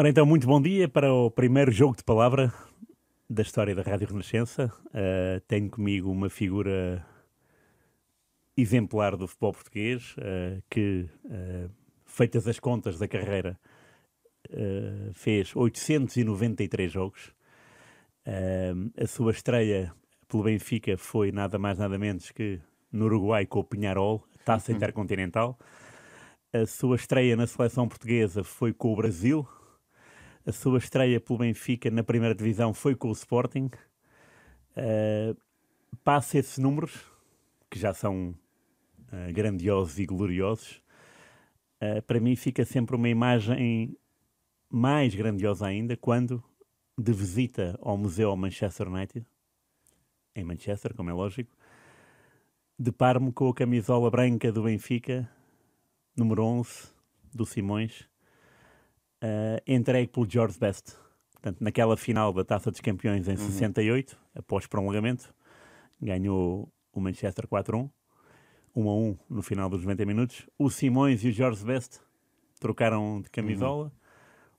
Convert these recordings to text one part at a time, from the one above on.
Ora então, muito bom dia para o primeiro jogo de palavra da história da Rádio Renascença. Uh, tenho comigo uma figura exemplar do futebol português uh, que, uh, feitas as contas da carreira, fez 893 jogos. a sua estreia pelo Benfica foi nada mais nada menos que no Uruguai com o Pinharol, taça uhum. intercontinental. A sua estreia na seleção portuguesa foi com o Brasil, a sua estreia pelo Benfica na primeira divisão foi com o Sporting. Uh, passa esses números, que já são uh, grandiosos e gloriosos. Uh, para mim fica sempre uma imagem mais grandiosa ainda quando, de visita ao Museu Manchester United, em Manchester, como é lógico, deparo-me com a camisola branca do Benfica, número 11, do Simões, uh, entregue pelo George Best. Portanto, naquela final da Taça dos Campeões em uhum. 68, após prolongamento, ganhou o Manchester 4-1, 1 a 1 no final dos 90 minutos. O Simões e o George Best trocaram de camisola,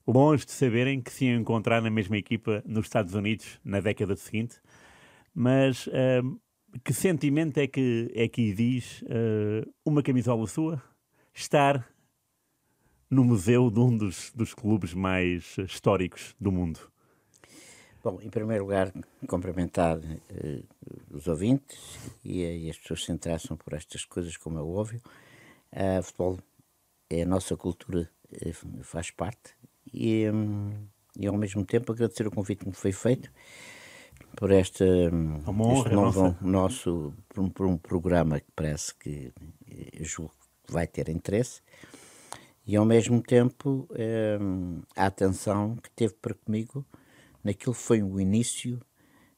uhum. longe de saberem que se iam encontrar na mesma equipa nos Estados Unidos na década seguinte. Mas uh, que sentimento é que, é que diz uh, uma camisola sua estar no museu de um dos, dos clubes mais históricos do mundo? Bom, em primeiro lugar, cumprimentar uh, os ouvintes e, e, as pessoas se interessam por estas coisas, como é óbvio. Uh, futebol é a nossa cultura, faz parte. E, um, e, ao mesmo tempo, agradecer o convite que me foi feito por esta, um, honra, este novo nosso, por um, por um, programa que parece que julgo que vai ter interesse e ao mesmo tempo eh, a atenção que teve para comigo naquilo foi o início,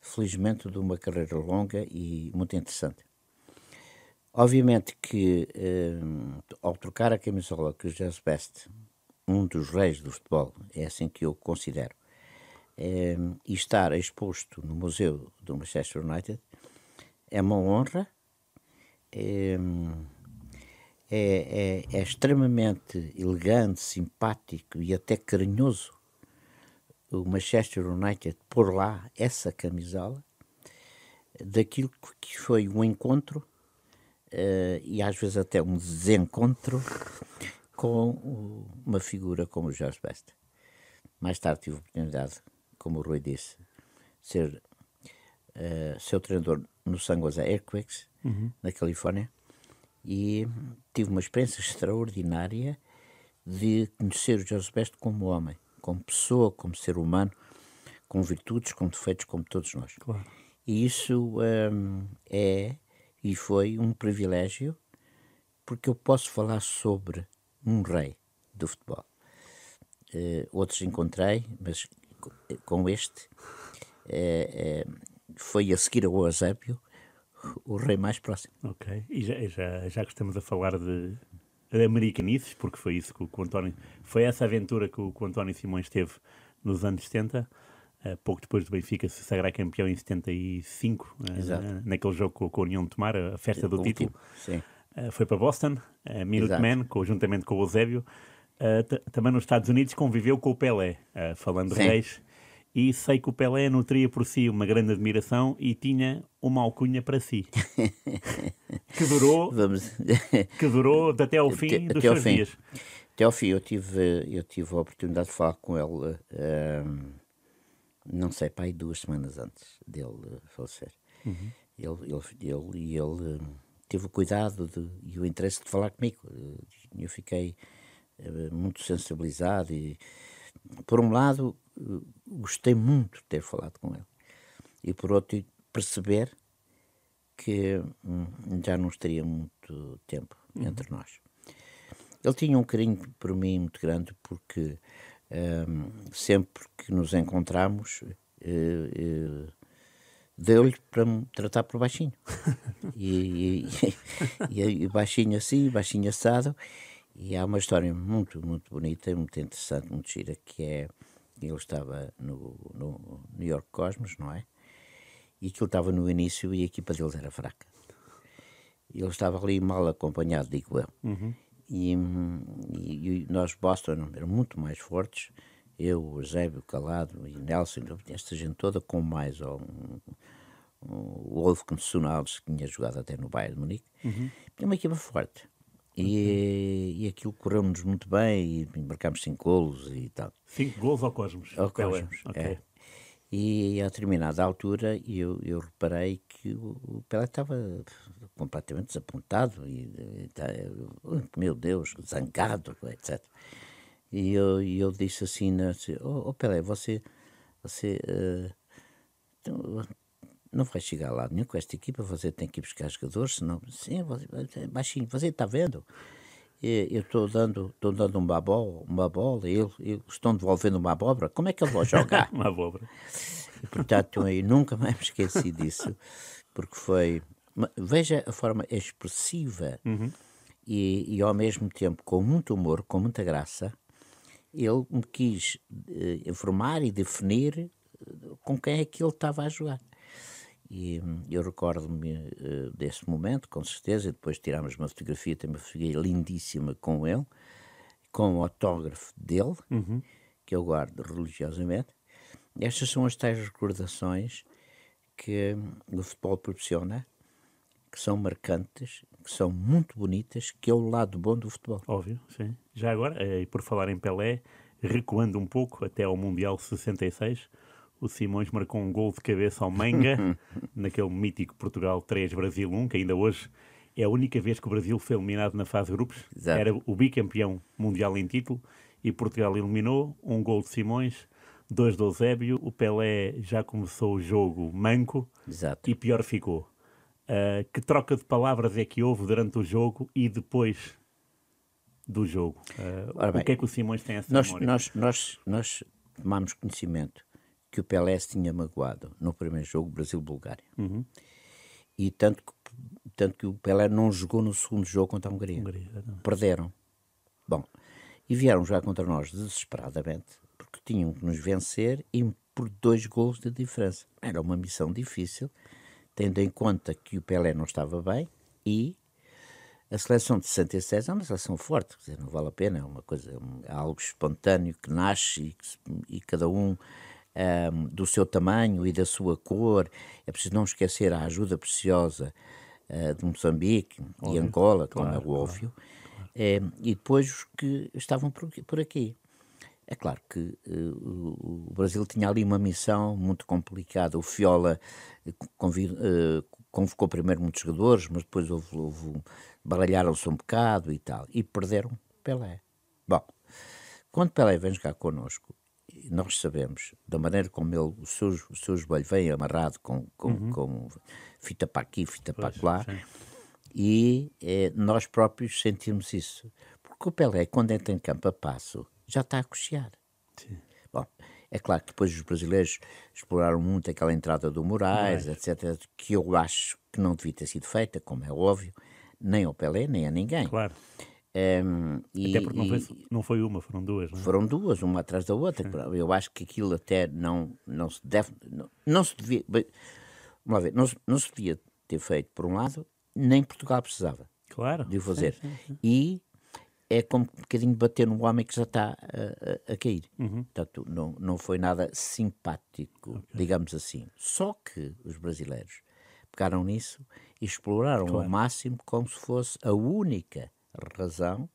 felizmente, de uma carreira longa e muito interessante. Obviamente que eh, ao trocar a camisola que o Jazz Best, um dos reis do futebol, é assim que eu considero, eh, e estar exposto no Museu do Manchester United, é uma honra. Eh, é, é, é extremamente elegante, simpático e até carinhoso o Manchester United pôr lá essa camisola daquilo que foi um encontro uh, e às vezes até um desencontro com uma figura como o Jorge Best. Mais tarde tive a oportunidade, como o Rui disse, ser uh, seu treinador no San Jose Earthquakes, uhum. na Califórnia, e tive uma experiência extraordinária de conhecer o Jorge Best como homem, como pessoa, como ser humano, com virtudes, com defeitos, como todos nós. Claro. E isso um, é e foi um privilégio, porque eu posso falar sobre um rei do futebol. Uh, outros encontrei, mas com este uh, uh, foi a seguir ao Eusébio o rei mais próximo. Ok, e já, já, já que estamos a falar de, americanices, porque foi isso que o, que o António, foi essa aventura que o, que o António Simões teve nos anos 70, uh, eh, pouco depois do Benfica se sagrar campeão em 75, uh, eh, naquele jogo com, a União de Tomar, a festa do título. Sim. Uh, foi para Boston, uh, Minuteman, conjuntamente com o Eusébio. também nos Estados Unidos conviveu com o Pelé, falando de reis e sei que o Pelé nutria por si uma grande admiração e tinha uma alcunha para si. Que durou Vamos... que durou até ao fim até, dos até seus fim. dias. Até ao fim. Eu tive eu tive a oportunidade de falar com ele um, não sei pai duas semanas antes dele falecer. Uhum. ele, ele, ele, ele, ele teve o cuidado de, e o interesse de falar comigo. Eu fiquei eh, muito sensibilizado e por um lado gostei muito de ter falado com ele. E por outro, perceber que hum, já não estaria muito tempo uhum. entre nós. Ele tinha um carinho por mim muito grande porque hum, sempre que nos encontramos uh, uh, deu-lhe para me tratar por baixinho. e, e, e, e, baixinho assim, baixinho assado. E há uma história muito, muito bonita muito interessante, muito gira, que é ele estava no, no New York Cosmos, não é? E aquilo estava no início e a equipa deles era fraca. Ele estava ali mal acompanhado, digo eu. Uhum. E, e, e, nós, Boston, eram muito mais fortes eu, o Eusébio, Calado e Nelson, esta gente toda, com mais um, um, o Wolfgang Sonales, que tinha jogado até no Bayern de Munique, uhum. tinha uma equipa forte. E, e aquilo correu-nos muito bem e marcámos cinco golos e tal. Cinco golos ao Cosmos? Ao Cosmos, okay. é. E a determinada altura eu, eu reparei que o, o Pelé estava completamente desapontado e, e, meu Deus, zangado, etc. E eu, eu disse assim, assim oh, oh Pelé, você, você uh, não vai chegar lá nenhum com esta equipa, você tem que ir buscar jogadores, senão, sim, você, baixinho, você está vendo? eu estou dando, estou dando uma bola, uma bola, e eles, estão devolvendo uma abóbora, como é que eu vou jogar? uma abóbora. E, portanto, eu nunca mais me esqueci disso, porque foi, veja a forma expressiva uhum. e, e, ao mesmo tempo com muito humor, com muita graça, ele me quis uh, informar e definir eh, com quem é que ele estava a jogar. E eu recordo-me uh, desse momento, com certeza, e depois tirámos uma fotografia, tem uma fotografia lindíssima com ele, com o autógrafo dele, uhum. que eu guardo religiosamente. Estas são as tais recordações que o futebol proporciona, que são marcantes, que são muito bonitas, que é o lado bom do futebol. Óbvio, sim. Já agora, eh, e por falar em Pelé, recuando um pouco até ao Mundial 66, o Simões marcou um gol de cabeça ao Manga, naquele mítico Portugal 3, Brasil 1, que ainda hoje é a única vez que o Brasil foi eliminado na fase de grupos. Exato. Era o bicampeão mundial em título e Portugal eliminou. Um gol de Simões, dois do Eusébio. O Pelé já começou o jogo manco Exato. e pior ficou. Uh, que troca de palavras é que houve durante o jogo e depois do jogo? Uh, bem, o que é que o Simões tem essa nós, memória? Nós, nós, nós tomamos conhecimento que o Pelé se tinha magoado no primeiro jogo Brasil-Bulgária. Uhum. E tanto que, tanto que o Pelé não jogou no segundo jogo contra a Hungria. Hungria Perderam. Bom, e vieram jogar contra nós desesperadamente, porque tinham que nos vencer e por dois gols de diferença. Era uma missão difícil, tendo em conta que o Pelé não estava bem e a seleção de 66 é uma seleção forte, dizer, não vale a pena, é uma coisa, é algo espontâneo que nasce e, e cada um um, do seu tamanho e da sua cor. É preciso não esquecer a ajuda preciosa uh, de Moçambique óbvio. e Angola, como claro, é óbvio, claro. e depois os que estavam por, por aqui. É claro que uh, o Brasil tinha ali uma missão muito complicada. O Fiola convido, uh, convocou primeiro muitos jogadores, mas depois houve, houve baralharam-se um bocado e tal, e perderam Pelé. Bom, quando Pelé vem jogar connosco, nós sabemos, da maneira como ele, o seu, o seu joelho vem amarrado com, com, uhum. com fita para aqui, fita pois, para lá, e é, nós próprios sentimos isso. Porque o Pelé, quando entra em campo a passo, já está a cochear. Sim. Bom, é claro que depois os brasileiros exploraram muito aquela entrada do Moraes, etc., que eu acho que não devia ter sido feita, como é óbvio, nem ao Pelé, nem a ninguém. Claro. Um, e, até porque não foi, não foi, uma, foram duas. Não é? Foram duas, uma atrás da outra. Sim. Eu acho que aquilo até não, não se deve. Não, não se devia. Bem, vamos lá ver, não, não se devia ter feito, por um lado, nem Portugal precisava claro. de o fazer. Sim, sim, e é como um bocadinho bater no homem que já está a, a, a cair. Uhum. Portanto, não, não foi nada simpático, okay. digamos assim. Só que os brasileiros pegaram nisso e exploraram claro. ao máximo como se fosse a única razão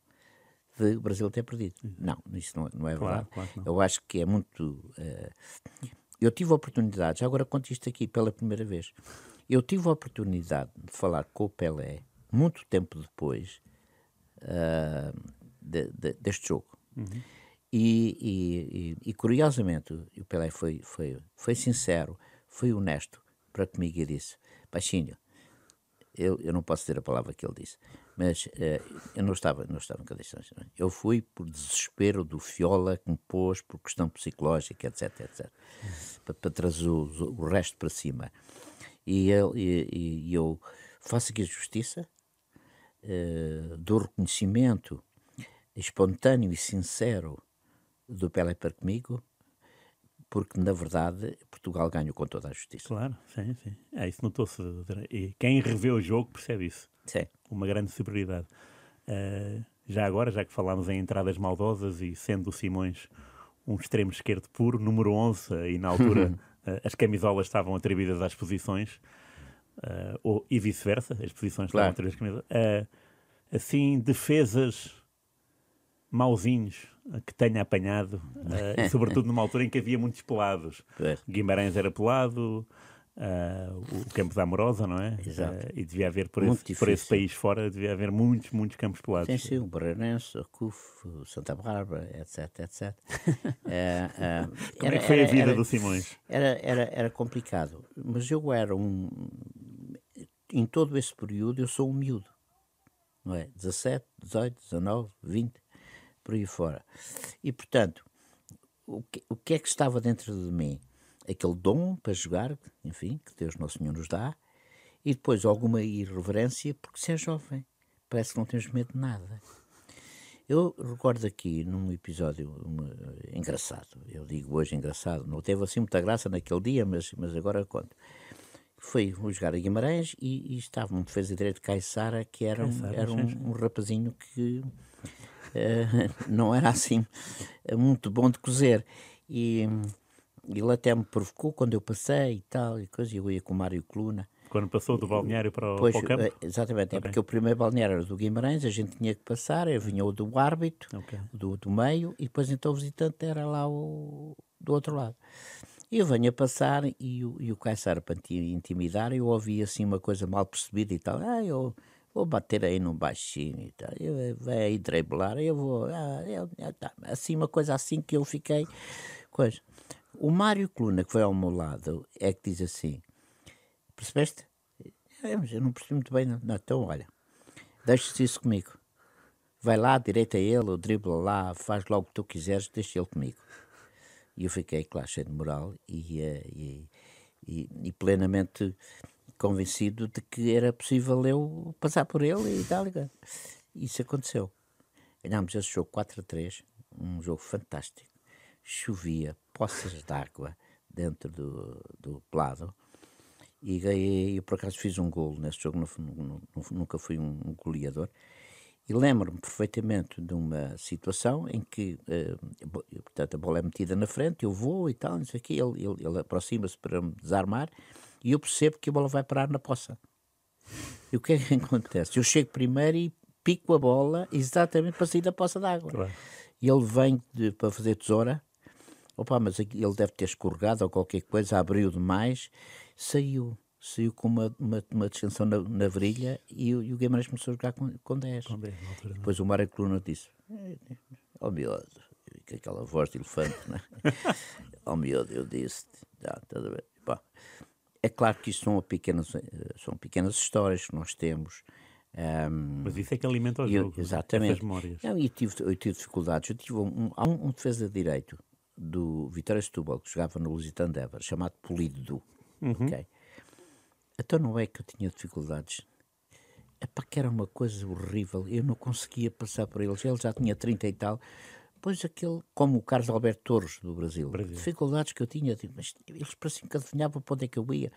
de o Brasil ter perdido. Uhum. Não, isso não, não é claro, verdade. Claro, não. Eu acho que é muito. Uh, eu tive a oportunidade, já agora conto isto aqui pela primeira vez. Eu tive a oportunidade de falar com o Pelé muito tempo depois uh, de, de, deste jogo. Uhum. E, e, e, e, curiosamente, o Pelé foi, foi, foi sincero, foi honesto para comigo e disse: Baixinho, eu, eu não posso dizer a palavra que ele disse, mas uh, eu não estava, não estava em condições. É? Eu fui por desespero do Fiola que me pôs por questão psicológica, etc, etc, para, para trazer o, o, resto para cima. E, eu, e, e eu faço aqui a justiça, uh, dou reconhecimento espontâneo e sincero do Pelé para comigo, porque na verdade Portugal ganhou com toda a justiça. Claro, sim, sim. É, isso notou-se. E quem revê o jogo percebe isso. Sim. Uma grande superioridade. Uh, já agora, já que falámos em entradas maldosas e sendo o Simões um extremo esquerdo puro, número 11, e na altura uh, as camisolas estavam atribuídas às posições, uh, ou, e vice-versa, as posições claro. estavam atribuídas às camisolas. Uh, assim, defesas mauzinhos que tenha apanhado, sobretudo numa altura em que havia muitos pelados. Guimarães era pelado, uh, o Campo da Amorosa, não é? Exato. Uh, e devia haver por esse, por esse, país fora, devia haver muitos, muitos campos pelados. Sim, sim, o Barreirense, o CUF, o Santa Bárbara, etc, etc. uh, Como era, é que foi era, a vida era, do Simões? Era, era, era complicado, mas eu era um... Em todo esse período eu sou um miúdo, não é? 17, 18, 19, 20, por aí fora. E, portanto, o que, o que é que estava dentro de mim? Aquele dom para jogar, enfim, que Deus Nosso Senhor nos dá, e depois alguma irreverência, porque se é jovem, parece que não temos medo de nada. Eu recordo aqui num episódio uma, engraçado, eu digo hoje engraçado, não teve assim muita graça naquele dia, mas, mas agora conto. Foi jogar a Guimarães e, e estava um defesa direito Caissara, que era, um, era um, um rapazinho que uh, não era assim muito bom de cozer. E ele até me provocou quando eu passei e tal, e coisa, eu ia com o Mário Coluna. Quando passou do balneário para o, pois, para o campo? Eh, exatamente, okay. é porque o primeiro balneário era do Guimarães, a gente tinha que passar, eu vinha o do árbitro, okay. do, do meio, e depois então o visitante era lá o, do outro lado. E eu venho a passar e o, e o Caissara, para intimidar, eu ouvi assim uma coisa mal percebida e tal, ah, eu vou bater aí num baixinho e tal, eu, vai aí driblar, eu vou, ah, eu, tá. assim uma coisa assim que eu fiquei, coisa. O Mário Coluna, que foi ao meu lado, é que diz assim: Percebeste? É, mas eu não percebi muito bem. Não. Então, olha, deixa-se isso comigo. Vai lá, direita a ele, dribla lá, faz logo o que tu quiseres, deixa ele comigo. E eu fiquei, claro, cheio de moral e, eh, e, e, e plenamente convencido de que era possível eu passar por ele e tal. Isso aconteceu. Ganhámos esse jogo 4 a 3, um jogo fantástico chovia, poças d'água dentro do, do pelado. E ganhei, eu por acaso fiz um golo nesse jogo, nunca fui um, goleador. E lembro-me perfeitamente de uma situação em que, uh, portanto, a bola é metida na frente, eu vou e tal, não sei o quê, ele, ele, ele aproxima-se para me desarmar e eu percebo que a bola vai parar na poça. E o que é que acontece? Eu chego primeiro e pico a bola exatamente para sair da poça d'água. Claro. E ele vem de, para fazer tesoura Opa, mas ele deve ter escorregado ou qualquer coisa, abriu demais, saiu. Saiu com uma, uma, uma distensão na, na virilha e, e, o Guimarães começou a jogar com, com 10. Com 10 altura, Depois o Mário Coluna disse: Oh miúdo, com aquela voz de elefante, né? oh miúdo, eu disse: ah, tudo bem. Bom, é claro que isto são pequenas, são pequenas histórias que nós temos. Um, Mas isso é que alimenta o jogo. Eu, exatamente. memórias. Não, eu, tive, eu tive dificuldades. Eu tive um, um, um defesa de direito do Vitória Setúbal, que jogava no Lusitano de Évora, chamado Polido. Uhum. Okay? Então não é que eu tinha dificuldades. É para que era uma coisa horrível. Eu não conseguia passar por eles. Ele já tinha 30 e tal. Pois aquele, como o Carlos Alberto Torres do Brasil, Brasil. dificuldades que eu tinha, mas eles pareciam que adivinhavam para onde é que eu ia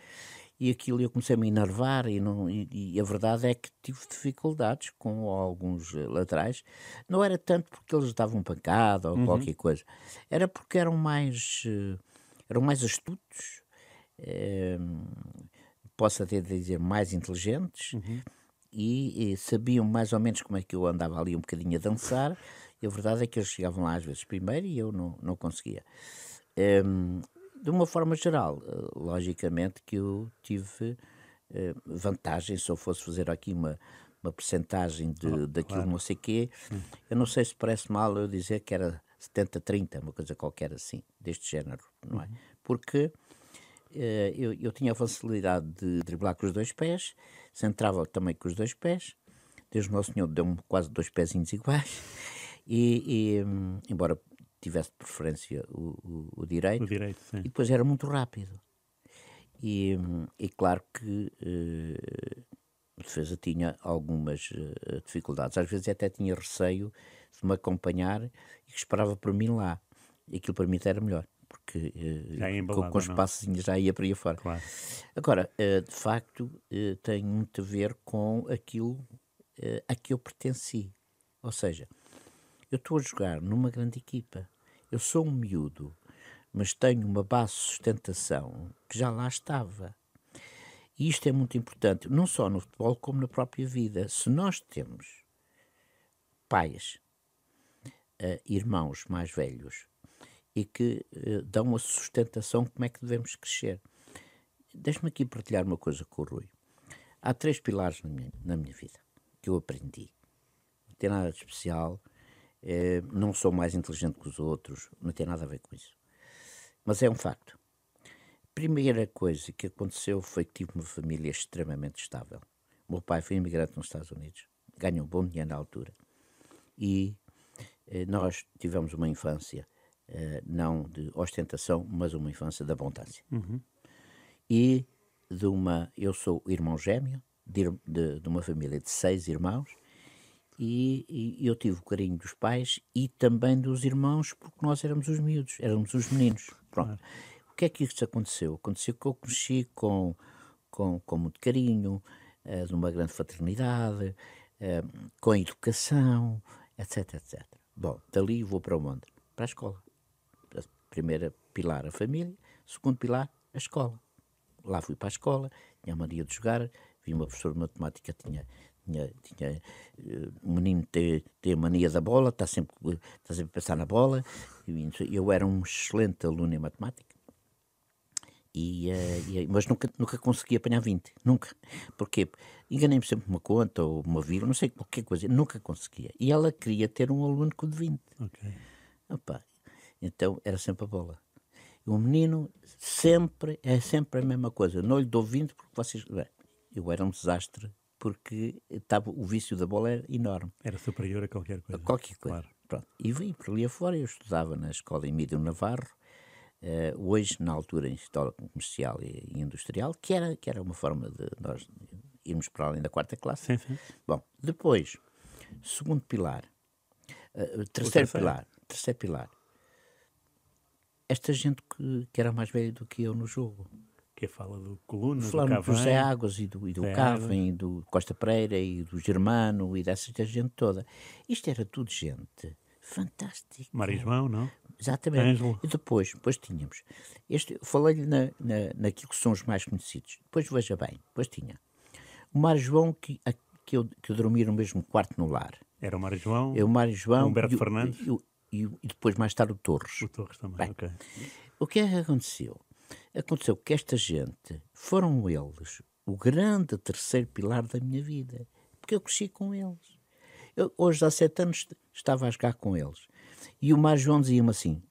e aquilo eu comecei a me enervar e, não, e, e, a verdade é que tive dificuldades com alguns eh, laterais. Não era tanto porque eles davam pancada ou uhum. qualquer coisa, era porque eram mais, eh, eram mais astutos, é, posso até dizer mais inteligentes. Uhum. E, e, sabiam mais ou menos como é que eu andava ali um bocadinho a dançar, e a verdade é que eles chegavam lá às vezes primeiro e eu não, não conseguia. Um, de uma forma geral, eh, logicamente que eu tive eh, vantagem se eu fosse fazer aqui uma, uma percentagem de, oh, daquilo claro. não sei quê. Eu não sei se parece mal eu dizer que era 70-30, uma coisa qualquer assim, deste género, não é? Uhum. Porque eh, eu, eu tinha a facilidade de driblar com os dois pés, centrava também com os dois pés, Deus Nosso Senhor deu-me quase dois pezinhos iguais, e, e hum, embora tivesse preferência o, o, o direito, o direito e depois era muito rápido. E, e claro que uh, a defesa tinha algumas uh, dificuldades. Às vezes até tinha receio de me acompanhar e que esperava por mim lá. E aquilo para mim até era melhor, porque uh, com, com os passos já ia para aí fora. Claro. Agora, de facto, tem muito a ver com aquilo a que eu pertenci. Ou seja, eu estou a jogar numa grande equipa Eu sou um miúdo, mas tenho uma base de sustentação que já lá estava. E isto é muito importante, não só no futebol, como na própria vida. Se nós temos pais, uh, irmãos mais velhos, e que uh, dão a sustentação como é que devemos crescer. Deixe-me aqui partilhar uma coisa com o Rui. Há três pilares na minha, na minha vida que eu aprendi. Não tem nada de especial, é, não sou mais inteligente que os outros, não tem nada a ver com isso. Mas é um facto. A primeira coisa que aconteceu foi que tive uma família extremamente estável. O meu pai foi imigrante nos Estados Unidos, ganhou um bom dinheiro na altura. E eh, nós tivemos uma infância, eh, não de ostentação, mas uma infância de abundância. Uhum. E de uma. Eu sou irmão gêmeo de, de, de uma família de seis irmãos e, e, eu tive o carinho dos pais e também dos irmãos porque nós éramos os miúdos, éramos os meninos. Pronto. O que é que isso aconteceu? Aconteceu que eu cresci com, com, com muito carinho, uh, de uma grande fraternidade, uh, com educação, etc, etc. Bom, dali vou para onde? Para a escola. Primeira pilar, a família. Segundo pilar, a escola. Lá fui para a escola, tinha a mania de jogar, vi uma professora de matemática, tinha, tinha, tinha uh, um menino tem, tem a mania da bola, está sempre, está sempre a pensar na bola. Eu era um excelente aluno em matemática. E, uh, e, mas nunca, nunca consegui apanhar 20, nunca. Porquê? Enganei-me sempre uma conta ou uma vírgula, não sei qualquer coisa, nunca conseguia. E ela queria ter um aluno com de 20. Okay. Opa, então era sempre a bola. O menino sempre, é sempre a mesma coisa. Não lhe dou 20 porque vocês. Bem, eu era um desastre porque estava, o vício da bola era enorme. Era superior a qualquer coisa. A qualquer coisa. Claro. E vim por ali afora, eu estudava na escola Emílio Navarro, uh, hoje, na altura, em História Comercial e, Industrial, que era, que era uma forma de nós irmos para além da quarta classe. Sim, sim. Bom, depois, segundo pilar, uh, terceiro pilar, terceiro pilar, esta gente que, que era mais velha do que eu no jogo. Que fala do Coluna, Falaram do Águas e do, e do Cavem, e do Costa Pereira e do Germano e dessa gente toda. Isto era tudo gente fantástica. Marismão, não? Exatamente. Ângelo. E depois, depois tínhamos. Este, falei-lhe na, na, naquilo que são os mais conhecidos. Depois veja bem, depois tinha o Mário João que, a, que, eu, que eu dormia no mesmo quarto no lar. Era o Mário João? É o Mário João. Humberto Fernandes? E, e, e, depois mais tarde o Torres. O Torres também, Bem, ok. O que é que aconteceu? Aconteceu que esta gente foram eles o grande terceiro pilar da minha vida, porque eu cresci com eles. Eu, hoje, há sete anos, estava a jogar com eles. E o Mar João dizia-me assim: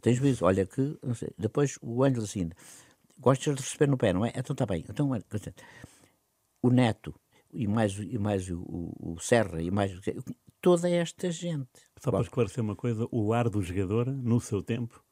tens visto? Olha que. Depois o Ângelo assim: gostas de receber no pé, não é? Então está bem. Então, o Neto, e mais, e mais o, o, o Serra, e mais toda esta gente. Só para esclarecer uma coisa, o lar do jogador, no seu tempo,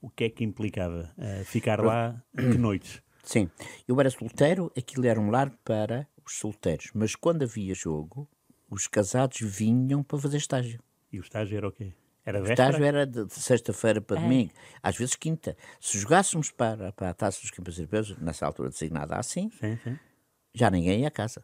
o que é que implicava? Uh, ficar lá que noites? Sim, eu era solteiro, aquilo era um lar para os solteiros, mas quando havia jogo, os casados vinham para fazer estágio. E o estágio era o quê? Era o estágio era de, de sexta-feira para é. domingo, às vezes quinta. Se jogássemos para, para a taça dos campeões europeus, nessa altura designada assim, sim, sim. já ninguém ia a casa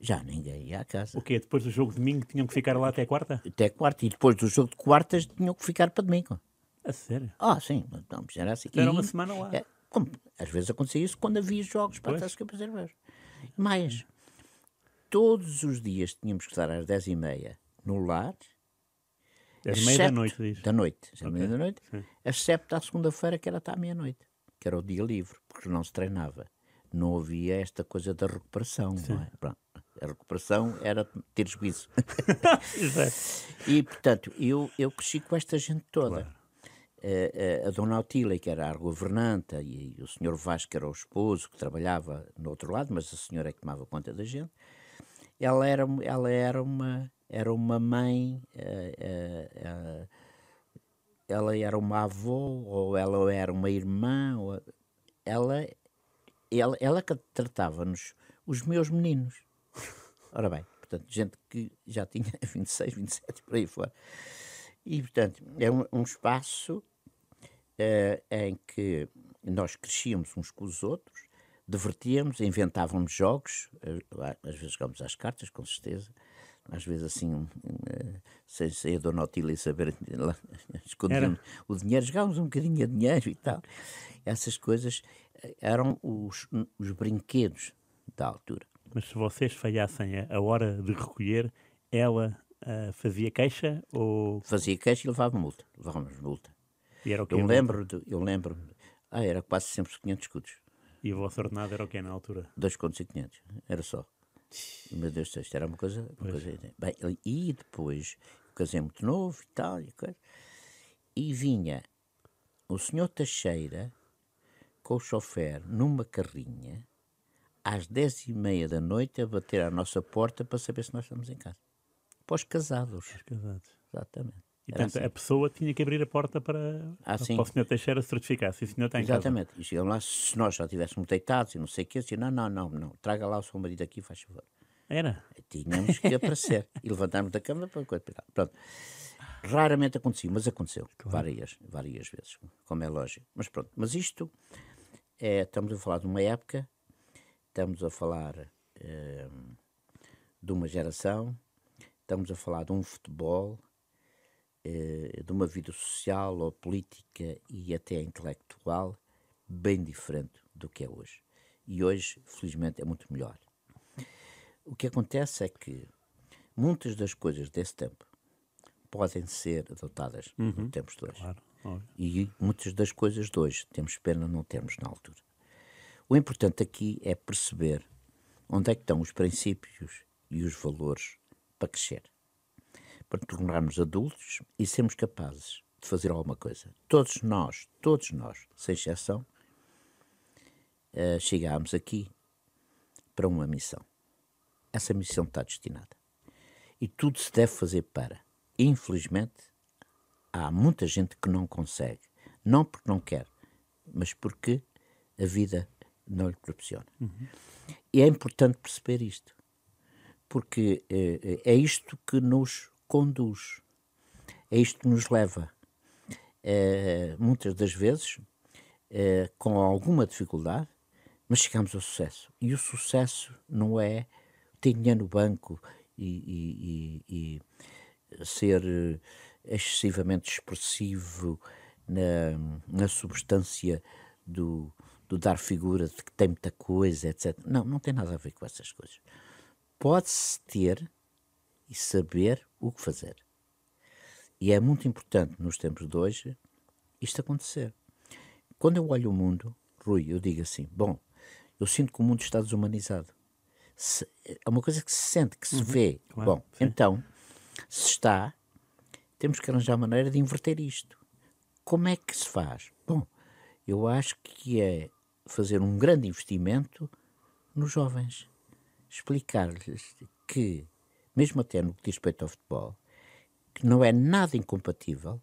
já ninguém ia à casa. O quê? Depois do jogo de domingo tinham que ficar lá até quarta? Até quarta. E depois do jogo de quartas tinham que ficar para domingo. A sério? Ah, sim. Então, era assim. Era uma semana lá. É, como, às vezes acontecia isso quando havia jogos para as campeões europeias. Mas todos os dias tínhamos que estar às dez e meia no lar. Às meia da noite, diz. Da noite. Às okay. meia da noite. Sim. Excepto à segunda-feira, que era até à meia-noite. Que era o dia livre, porque não se treinava. Não havia esta coisa da recuperação, Sim. não é? Pronto. A recuperação era ter juízo. e, portanto, eu, eu cresci com esta gente toda. Claro. A, Dona Otília, que era a governanta, e, o Senhor Vasco, era o esposo, que trabalhava no outro lado, mas a senhora é que tomava conta da gente, ela era, ela era, uma, era uma mãe, uh, uh, uh, ela era uma avó, ou ela era uma irmã, ela, ela, ela que tratava-nos, os meus meninos. Ora bem, portanto, gente que já tinha 26, 27 por aí fora. E, portanto, é um, um espaço uh, em que nós crescíamos uns com os outros, divertíamos, inventávamos jogos, uh, às vezes jogávamos às cartas, com certeza, às vezes assim, um, uh, sem, sem a Dona Otília saber, lá, escondiam o dinheiro, jogávamos um bocadinho de dinheiro e tal. Essas coisas eh, eram os, os brinquedos da altura. Mas se vocês falhassem a, a hora de recolher, ela uh, fazia queixa ou... Fazia queixa e levava multa, levávamos multa. E era o eu lembro, de, eu lembro, ah, era quase sempre 500 escudos. E o vosso ordenado era o que na altura? 2 contos e 500, era só. Meu Deus, isto era uma coisa. Uma coisa bem, e depois, casei muito novo e tal, e, coisa, e vinha o senhor Teixeira com o chofer numa carrinha às dez e meia da noite a bater à nossa porta para saber se nós estamos em casa. Pós casados. Pós casados. Exatamente. E, portanto, assim. a pessoa tinha que abrir a porta para, ah, para, para o senhor Teixeira certificar se o senhor está em Exatamente. casa. E chegam lá, se nós já estivéssemos deitados e não sei o quê, assim, não, não, não, não, traga lá o seu marido aqui, faz favor. Era? Tínhamos que aparecer e levantarmos da cama para Pronto. Raramente acontecia, mas aconteceu claro. várias, várias vezes, como é lógico. Mas pronto, mas isto é, estamos a falar de uma época, estamos a falar é, de uma geração, estamos a falar de um futebol eh, de uma vida social ou política e até intelectual bem diferente do que é hoje. E hoje, felizmente, é muito melhor. O que acontece é que muitas das coisas desse tempo podem ser adotadas uhum. no tempos de hoje. Claro, e muitas das coisas de hoje temos pena não termos na altura. O importante aqui é perceber onde é que estão os princípios e os valores para crescer para tornarmos adultos e sermos capazes de fazer alguma coisa. Todos nós, todos nós, sem exceção, uh, chegámos aqui para uma missão. Essa missão está destinada. E tudo se deve fazer para. Infelizmente, há muita gente que não consegue. Não porque não quer, mas porque a vida não lhe proporciona. Uhum. E é importante perceber isto, porque é, é isto que nos conduz. É isto que nos leva, é, muitas das vezes, com alguma dificuldade, mas chegamos ao sucesso. E o sucesso não é ter dinheiro no banco e, e, e, e ser excessivamente expressivo na, na substância do, do dar figura de que tem muita coisa, etc. Não, não tem nada a ver com essas coisas. Pode-se ter e saber o que fazer. E é muito importante nos tempos de hoje isto acontecer. Quando eu olho o mundo, Rui, eu digo assim: bom, eu sinto que o mundo está desumanizado. Se, é uma coisa que se sente, que se uhum, vê. Claro, bom, sim. então, se está, temos que arranjar maneira de inverter isto. Como é que se faz? Bom, eu acho que é fazer um grande investimento nos jovens. Explicar-lhes que mesmo até no que diz respeito ao futebol, que não é nada incompatível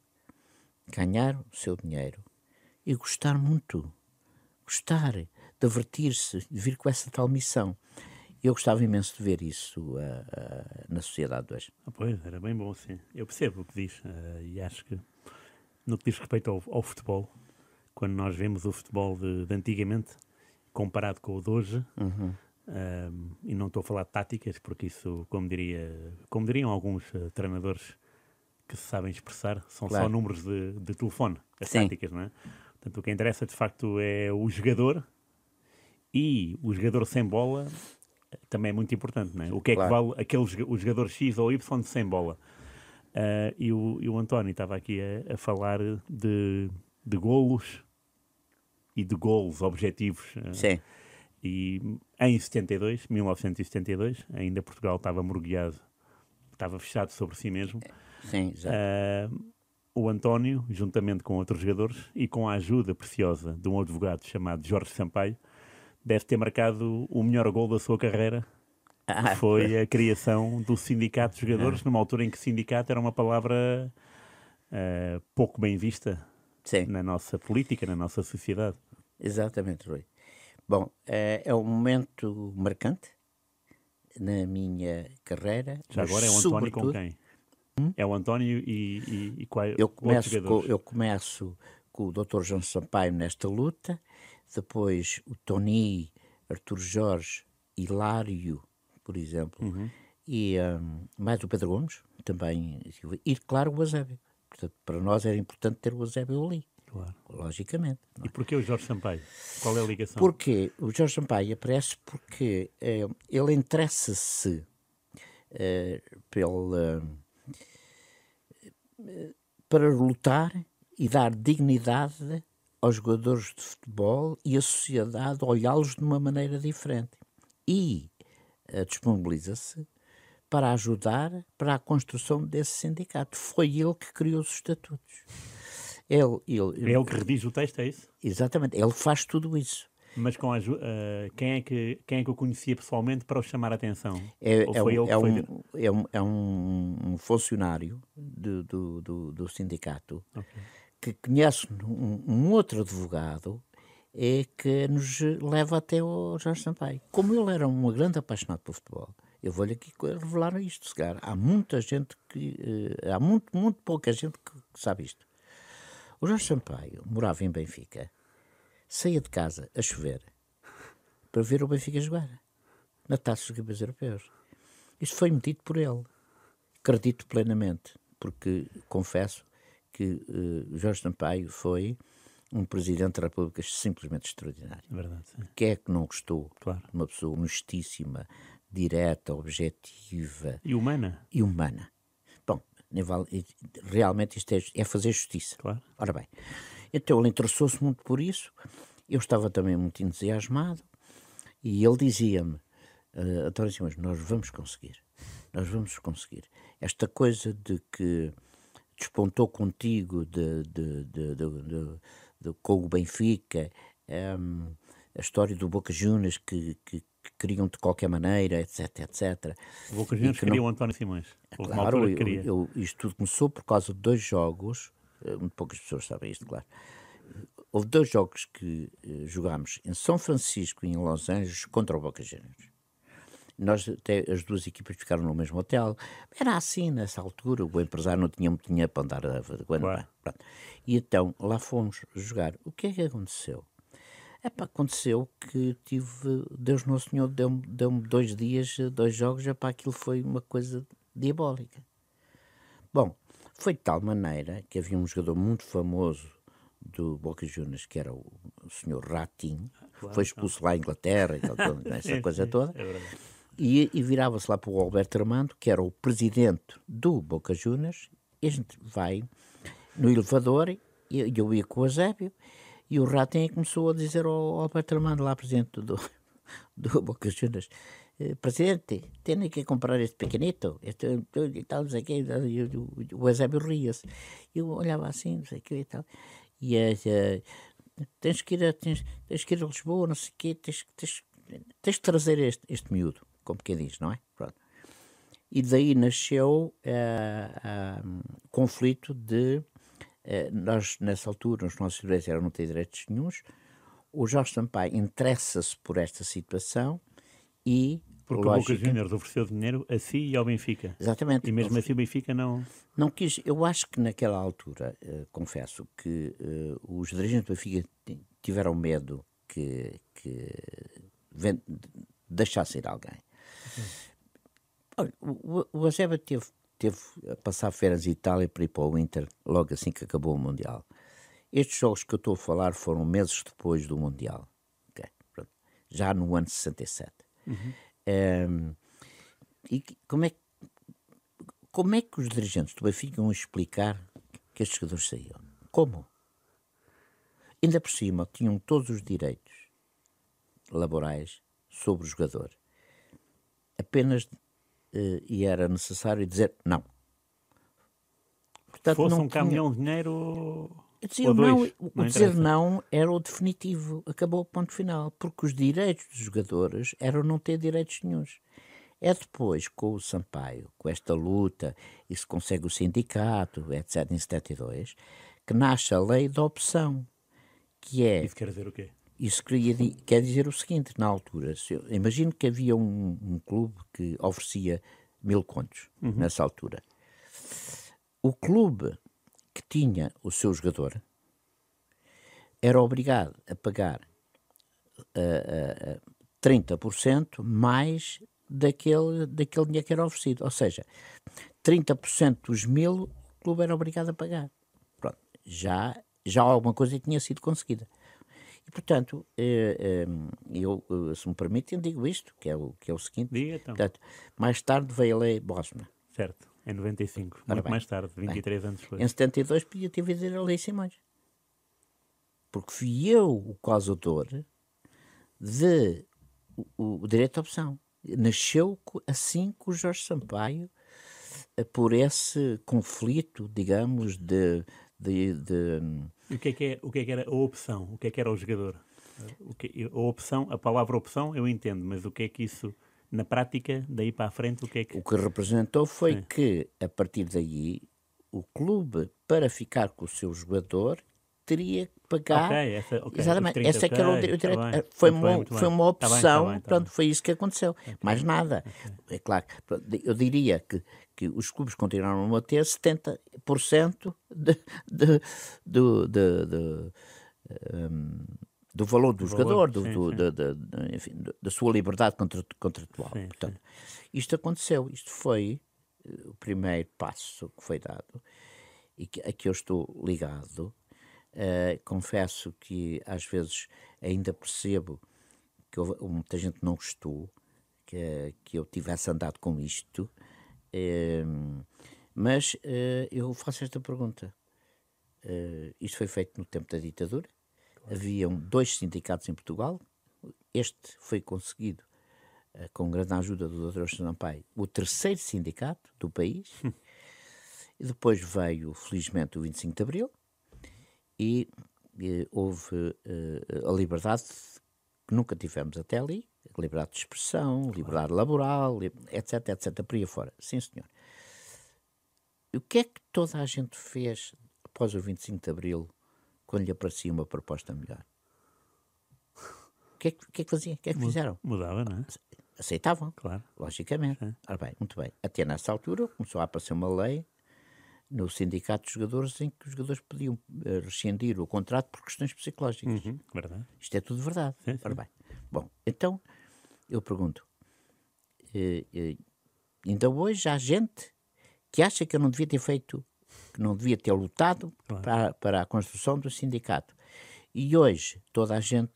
ganhar o seu dinheiro e gostar muito. Gostar, divertir-se, de vir com essa tal missão. Eu gostava imenso de ver isso uh, uh, na sociedade de hoje. Ah, pois, era bem bom, sim. Eu percebo o que diz uh, e acho que no que diz respeito ao, ao futebol, quando nós vemos o futebol de, de antigamente comparado com o de hoje, uhum. Um, e não estou a falar de táticas, porque isso, como, diria, como diriam alguns uh, treinadores que se sabem expressar, são claro. só números de, de telefone, as Sim. táticas, não é? Portanto, o que interessa de facto é o jogador e o jogador sem bola também é muito importante, não é? O que é claro. que vale aquele, o jogador X ou Y sem bola? Uh, e, o, e o António estava aqui a, a falar de, de golos e de golos objetivos. Uh, Sim e em 72, 1972, ainda Portugal estava morgueado, estava fechado sobre si mesmo. Sim, exato. Uh, o António, juntamente com outros jogadores e com a ajuda preciosa de um advogado chamado Jorge Sampaio, deve ter marcado o melhor gol da sua carreira. Ah, foi a criação do sindicato de jogadores, ah. numa altura em que sindicato era uma palavra uh, pouco bem vista Sim. na nossa política, na nossa sociedade. Exatamente, Rui. Bom, é, é um momento marcante na minha carreira. Já agora é o António com quem? Hum? É o António e, e, e qual, eu começo com, Eu começo com o Dr. João Sampaio nesta luta, depois o Tony, Artur Jorge, Hilário, por exemplo, uhum. e um, mais o Pedro Gomes, também, e claro o Eusébio. Portanto, para nós era importante ter o Eusébio ali. Claro. Logicamente. É? E porquê o Jorge Sampaio? Qual é a ligação? Porque o Jorge Sampaio aparece porque eh, ele interessa-se eh, pela, eh, para lutar e dar dignidade aos jogadores de futebol e a sociedade olhá-los de uma maneira diferente. E eh, disponibiliza-se para ajudar para a construção desse sindicato. Foi ele que criou os estatutos. Ele, ele, é ele que redige o texto, é isso? Exatamente, ele faz tudo isso. Mas com a, uh, quem, é que, quem é que o conhecia pessoalmente para o chamar a atenção? É, é, um, é, um, é, um, é um funcionário do, do, do, do sindicato okay. que conhece um, um, outro advogado é que nos leva até o Jorge Sampaio. Como ele era um grande apaixonado por futebol, eu vou-lhe aqui revelar isto, segar. Há muita gente que. Uh, há muito, muito pouca gente que sabe isto. O Jorge Sampaio morava em Benfica, saía de casa a chover para ver o Benfica jogar na taça dos campeões europeus. Isto foi metido por ele. Acredito plenamente, porque confesso que uh, Jorge Sampaio foi um presidente da República simplesmente extraordinário. Verdade. Sim. Quem é que não gostou? Claro. Uma pessoa honestíssima, direta, objetiva. E humana. E humana realmente isto é, é fazer justiça. Claro. Ora bem, então ele interessou-se muito por isso, eu estava também muito entusiasmado, e ele dizia-me, uh, António Simões, nós vamos conseguir, nós vamos conseguir. Esta coisa de que despontou contigo de, de, de, de com o Benfica, um, ehm, a história do Boca Juniors que, que, que queriam de qualquer maneira, etc, etc. O Boca Juniors queria não... o António Simões. Houve claro, eu, eu, isto tudo começou por causa de dois jogos, eh, muito poucas pessoas sabem isto, claro. Houve dois jogos que uh, jogámos em São Francisco e em Los Angeles contra o Boca Juniors. Nós, até as duas equipas ficaram no mesmo hotel. Era assim nessa altura, o empresário não tinha muito dinheiro para andar a. Claro. E então lá fomos jogar. O que é que aconteceu? Epá, aconteceu que tive. Deus Nosso Senhor deu-me deu dois dias, dois jogos, epá, aquilo foi uma coisa diabólica. Bom, foi de tal maneira que havia um jogador muito famoso do Boca Juniors, que era o, senhor Ratinho, claro, foi expulso lá em Inglaterra, e essa coisa toda, é e, e virava-se lá para o Alberto Armando, que era o presidente do Boca Juniors, e a gente vai no elevador, e eu ia com o Azébio, e o Ratinho começou a dizer ao Armando, lá presidente do, do Boca Juniors, eh, presidente, tem que comprar este pequenito, este e tal, não sei o quê, o, o Eusébio ria-se. Eu olhava assim, não sei o quê e tal, e uh, tens, que ir a, tens, tens que ir a Lisboa, não sei o quê, tens, tens, tens que trazer este, este miúdo, como que diz, não é? Pronto. E daí nasceu o uh, conflito de nós, nessa altura, os nossos direitos eram não ter direitos nenhums. O Jorge Sampaio interessa-se por esta situação e. Porque lógica, o Boca Juniors ofereceu dinheiro a si e ao Benfica. Exatamente. E mesmo assim o Benfica não. Não quis. Eu acho que naquela altura, uh, confesso, que uh, os dirigentes do Benfica tiveram medo que, que deixasse ir alguém. Olha, o, o Azeba teve teve a passar férias em Itália para ir para o Inter logo assim que acabou o Mundial. Estes jogos que eu estou a falar foram meses depois do Mundial, okay? já no ano 67. Uhum. Um, e como é, como é que os dirigentes do Benfica vão explicar que estes jogadores saíam? Como? Ainda por cima, tinham todos os direitos laborais sobre o jogador. Apenas e era necessário dizer não. Portanto, Fosse não um tinha... caminhão de dinheiro. Dizer não, o não dizer não era o definitivo, acabou o ponto final, porque os direitos dos jogadores eram não ter direitos nenhums. É depois, com o Sampaio, com esta luta, e se consegue o sindicato, etc., em 72, que nasce a lei da opção, que é... Isso quer dizer o quê? Isso queria, quer dizer o seguinte, na altura, eu, imagino que havia um, um, clube que oferecia mil contos, uhum. nessa altura. O clube que tinha o seu jogador era obrigado a pagar uh, uh, 30% mais daquele, daquele dinheiro que era oferecido. Ou seja, 30% dos mil o clube era obrigado a pagar. Pronto, já, já alguma coisa tinha sido conseguida. E, portanto, eh, eh, eu, eh, se me permitem, digo isto, que é o, que é o seguinte. Diga, então. Portanto, mais tarde veio a lei Bosman. Certo, em 95, Ora muito bem. mais tarde, 23 anos depois. Em 72 podia ter vindo a lei Simões. Porque fui eu o causador de o, o direito à opção. Nasceu assim com o Jorge Sampaio, por esse conflito, digamos, de, de, de o que, é que é, o que é que era a opção? O que é que era o jogador? O que, a opção, a palavra opção eu entendo, mas o que é que isso, na prática, daí para a frente, o que é que... O que representou foi Sim. que, a partir daí, o clube, para ficar com o seu jogador, teria que pagar. Ok, essa, ok, os Exatamente, 30, essa é que era o, tá direito. bem, eh, foi, bem, uma, foi uma Tá bem, tá opção, bem, tá pronto, bem. foi isso que aconteceu. Mais nada. É claro, pronto, eu diria que, que os clubes continuaram a ter 70% de, de, do, de, de, ehm, do valor do valor, jogador, do, sim, do- sim. da- da- enfim, da- sua liberdade contra- contratual. Sim, Portanto, isto aconteceu, isto foi eh, o primeiro passo que foi dado e que, a que eu estou ligado. Eh, confesso que às vezes ainda percebo que houve, muita gente não gostou que, que eu tivesse andado com isto, eh, mas eh, eu faço esta pergunta. Eh, isto foi feito no tempo da ditadura, haviam dois sindicatos em Portugal, este foi conseguido com grande ajuda do Dr. Sampaio, o terceiro sindicato do país, e depois veio, felizmente, o 25 de Abril, e eh, houve eh, a liberdade que nunca tivemos até ali, liberdade de expressão, liberdade laboral, etc, etc, por aí fora. Sim, senhor. E o que é que toda a gente fez após o 25 de Abril, quando lhe aparecia uma proposta melhor? O que é que, que, é que faziam? O que é que fizeram? Mudava, não é? Aceitavam, Claro. logicamente. Ora bem, muito bem. Até nessa altura começou a aparecer uma lei no sindicato de jogadores em que os jogadores podiam eh, rescindir o contrato por questões psicológicas. Uhum, verdade. Isto é tudo verdade. Sim, sim. Ora bem. Bom, então eu pergunto: eh, eh, ainda hoje há gente que acha que eu não devia ter feito, que não devia ter lutado Claro. para, para a construção do sindicato. E hoje toda a gente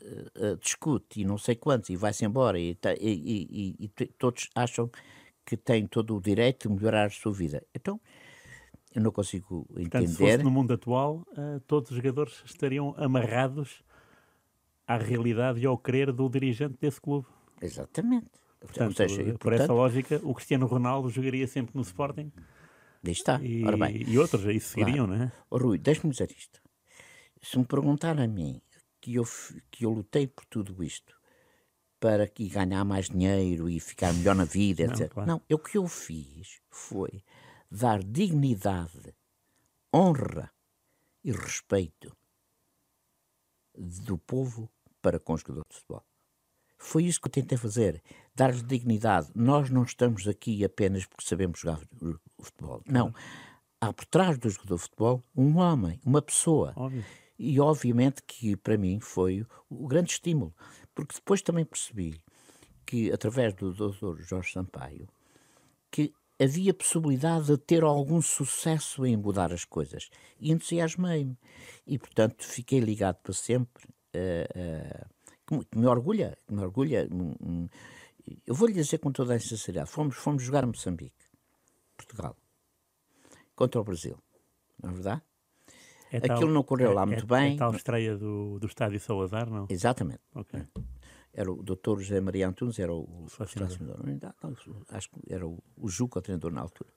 eh, eh, discute e não sei quantos e vai-se embora e, ta- e- e- e- e todos acham que têm todo o direito de melhorar a sua vida. Então, eu não consigo Portanto, se entender. fosse no mundo atual, eh, todos os jogadores estariam amarrados à realidade e ao querer do dirigente desse clube. Exatamente. Portanto, seja, por essa portanto, lógica, o Cristiano Ronaldo jogaria sempre no Sporting aí está. e, Ora bem, e outros aí seguiriam, não é? Ó Rui, deixa-me dizer isto. Se me perguntar a mim que eu, que eu lutei por tudo isto para que ganhar mais dinheiro e ficar melhor na vida, Não, etc. claro. Não, o que eu fiz foi dar dignidade, honra e respeito do povo para com o jogador de futebol. Foi isso que eu tentei fazer, dar-lhes dignidade. Nós não estamos aqui apenas porque sabemos jogar futebol. Não. Há por trás do jogador de futebol um homem, uma pessoa. Óbvio. E obviamente que para mim foi o grande estímulo, porque depois também percebi que através do Dr. Jorge Sampaio que havia possibilidade de ter algum sucesso em mudar as coisas e entusiasmei-me e portanto fiquei ligado para sempre eh, eh, que, me- orgulha, que me orgulha. Eu vou lhe dizer com toda a sinceridade, fomos, fomos jogar Moçambique, Portugal, contra o Brasil, não é verdade? É Aquilo não correu lá é- muito é- bem. É tal estreia do, do estádio Salazar, não? Exatamente. Ok. Era o Dr. José Maria Antunes, era o, o Selecionador. selecionador. Não, não, Acho que era o, o Juca, o treinador na altura.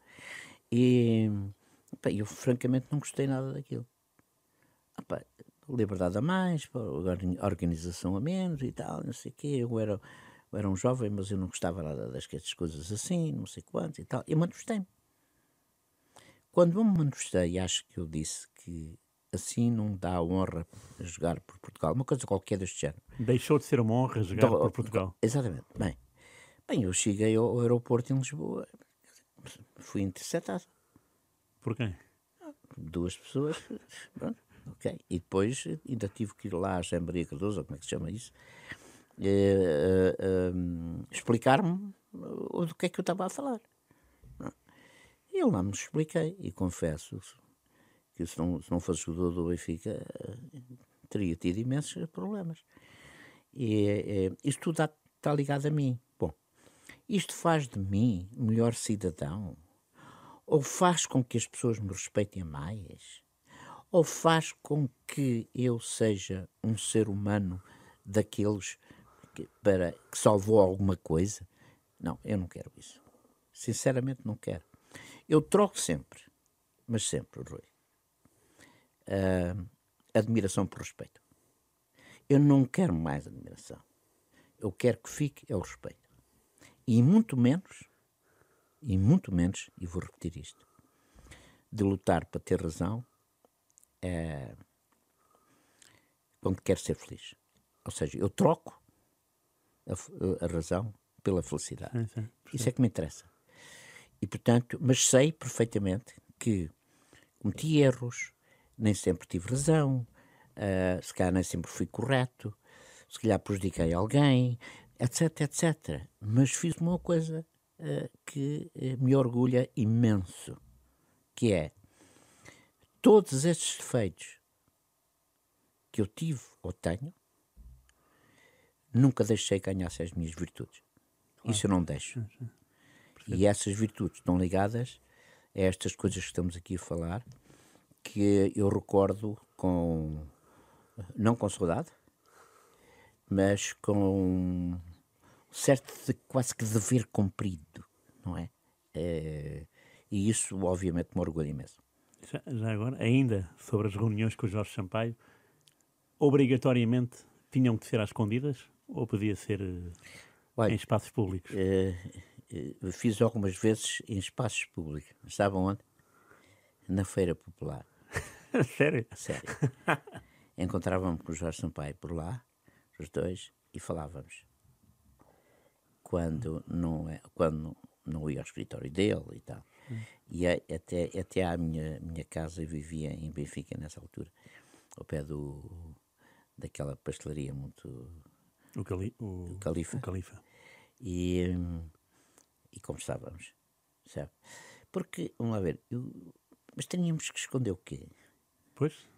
E pá, eu francamente não gostei nada daquilo. Ah, pá, liberdade a mais, organização a menos e tal, não sei o quê. Eu era, eu era um jovem, mas eu não gostava nada das coisas assim, não sei quantos e tal. E manifestei-me. Quando eu me manifestei, acho que eu disse que assim não dá honra jogar por Portugal, uma coisa qualquer deste género. Deixou de ser uma honra jogar Então, por Portugal. Exatamente. Bem, bem, eu cheguei ao aeroporto em Lisboa, fui interceptado. Por quem? Duas pessoas, pronto, ok. E depois ainda tive que ir lá a Jean Maria Cardoso, ou como é que se chama isso, eh, eh, explicar-me do que é que eu estava a falar. E eu lá me expliquei e confesso que se não, se não fosse jogador do Benfica teria tido imensos problemas. E é, isto tudo está, ligado a mim. Bom, isto faz de mim melhor cidadão? Ou faz com que as pessoas me respeitem mais? Ou faz com que eu seja um ser humano daqueles que, para, que salvou alguma coisa? Não, eu não quero isso. Sinceramente, não quero. Eu troco sempre, mas sempre, Rui. Uh, admiração por respeito. Eu não quero mais admiração. Eu quero que fique é o respeito. E muito menos, e muito menos, e vou repetir isto, de lutar para ter razão é, quando quero ser feliz. Ou seja, eu troco a, a razão pela felicidade. Sim, sim, Isso é que me interessa. E portanto, mas sei perfeitamente que cometi erros, nem sempre tive razão, uh, se calhar nem sempre fui correto, se calhar prejudiquei alguém, etc, etc. Mas fiz uma coisa uh, que uh, me orgulha imenso, que é todos estes defeitos que eu tive ou tenho, nunca deixei ganhar-se as minhas virtudes. Claro. Isso eu não deixo. E essas virtudes estão ligadas a estas coisas que estamos aqui a falar, que eu recordo com, não com saudade, mas com um certo de, quase que dever cumprido, não é? é? E isso, obviamente, me orgulha imenso. Já, já, agora, ainda sobre as reuniões com o Jorge Sampaio, obrigatoriamente tinham que ser às escondidas ou podia ser eh, Olha, em espaços públicos? Uh, fiz algumas vezes em espaços públicos. Estavam onde? Na Feira Popular. Sério? Sério. Encontrávamos com o Jorge Sampaio por lá, os dois, e falávamos. Quando não, é, quando não ia ao escritório dele e tal. Hum. E até, até à minha, minha casa, eu vivia em Benfica nessa altura, ao pé do, daquela pastelaria muito. O, cali, o, o Califa. O Califa. E, e conversávamos, sabe? Porque, vamos lá ver, eu, mas teríamos que esconder o quê? Pois.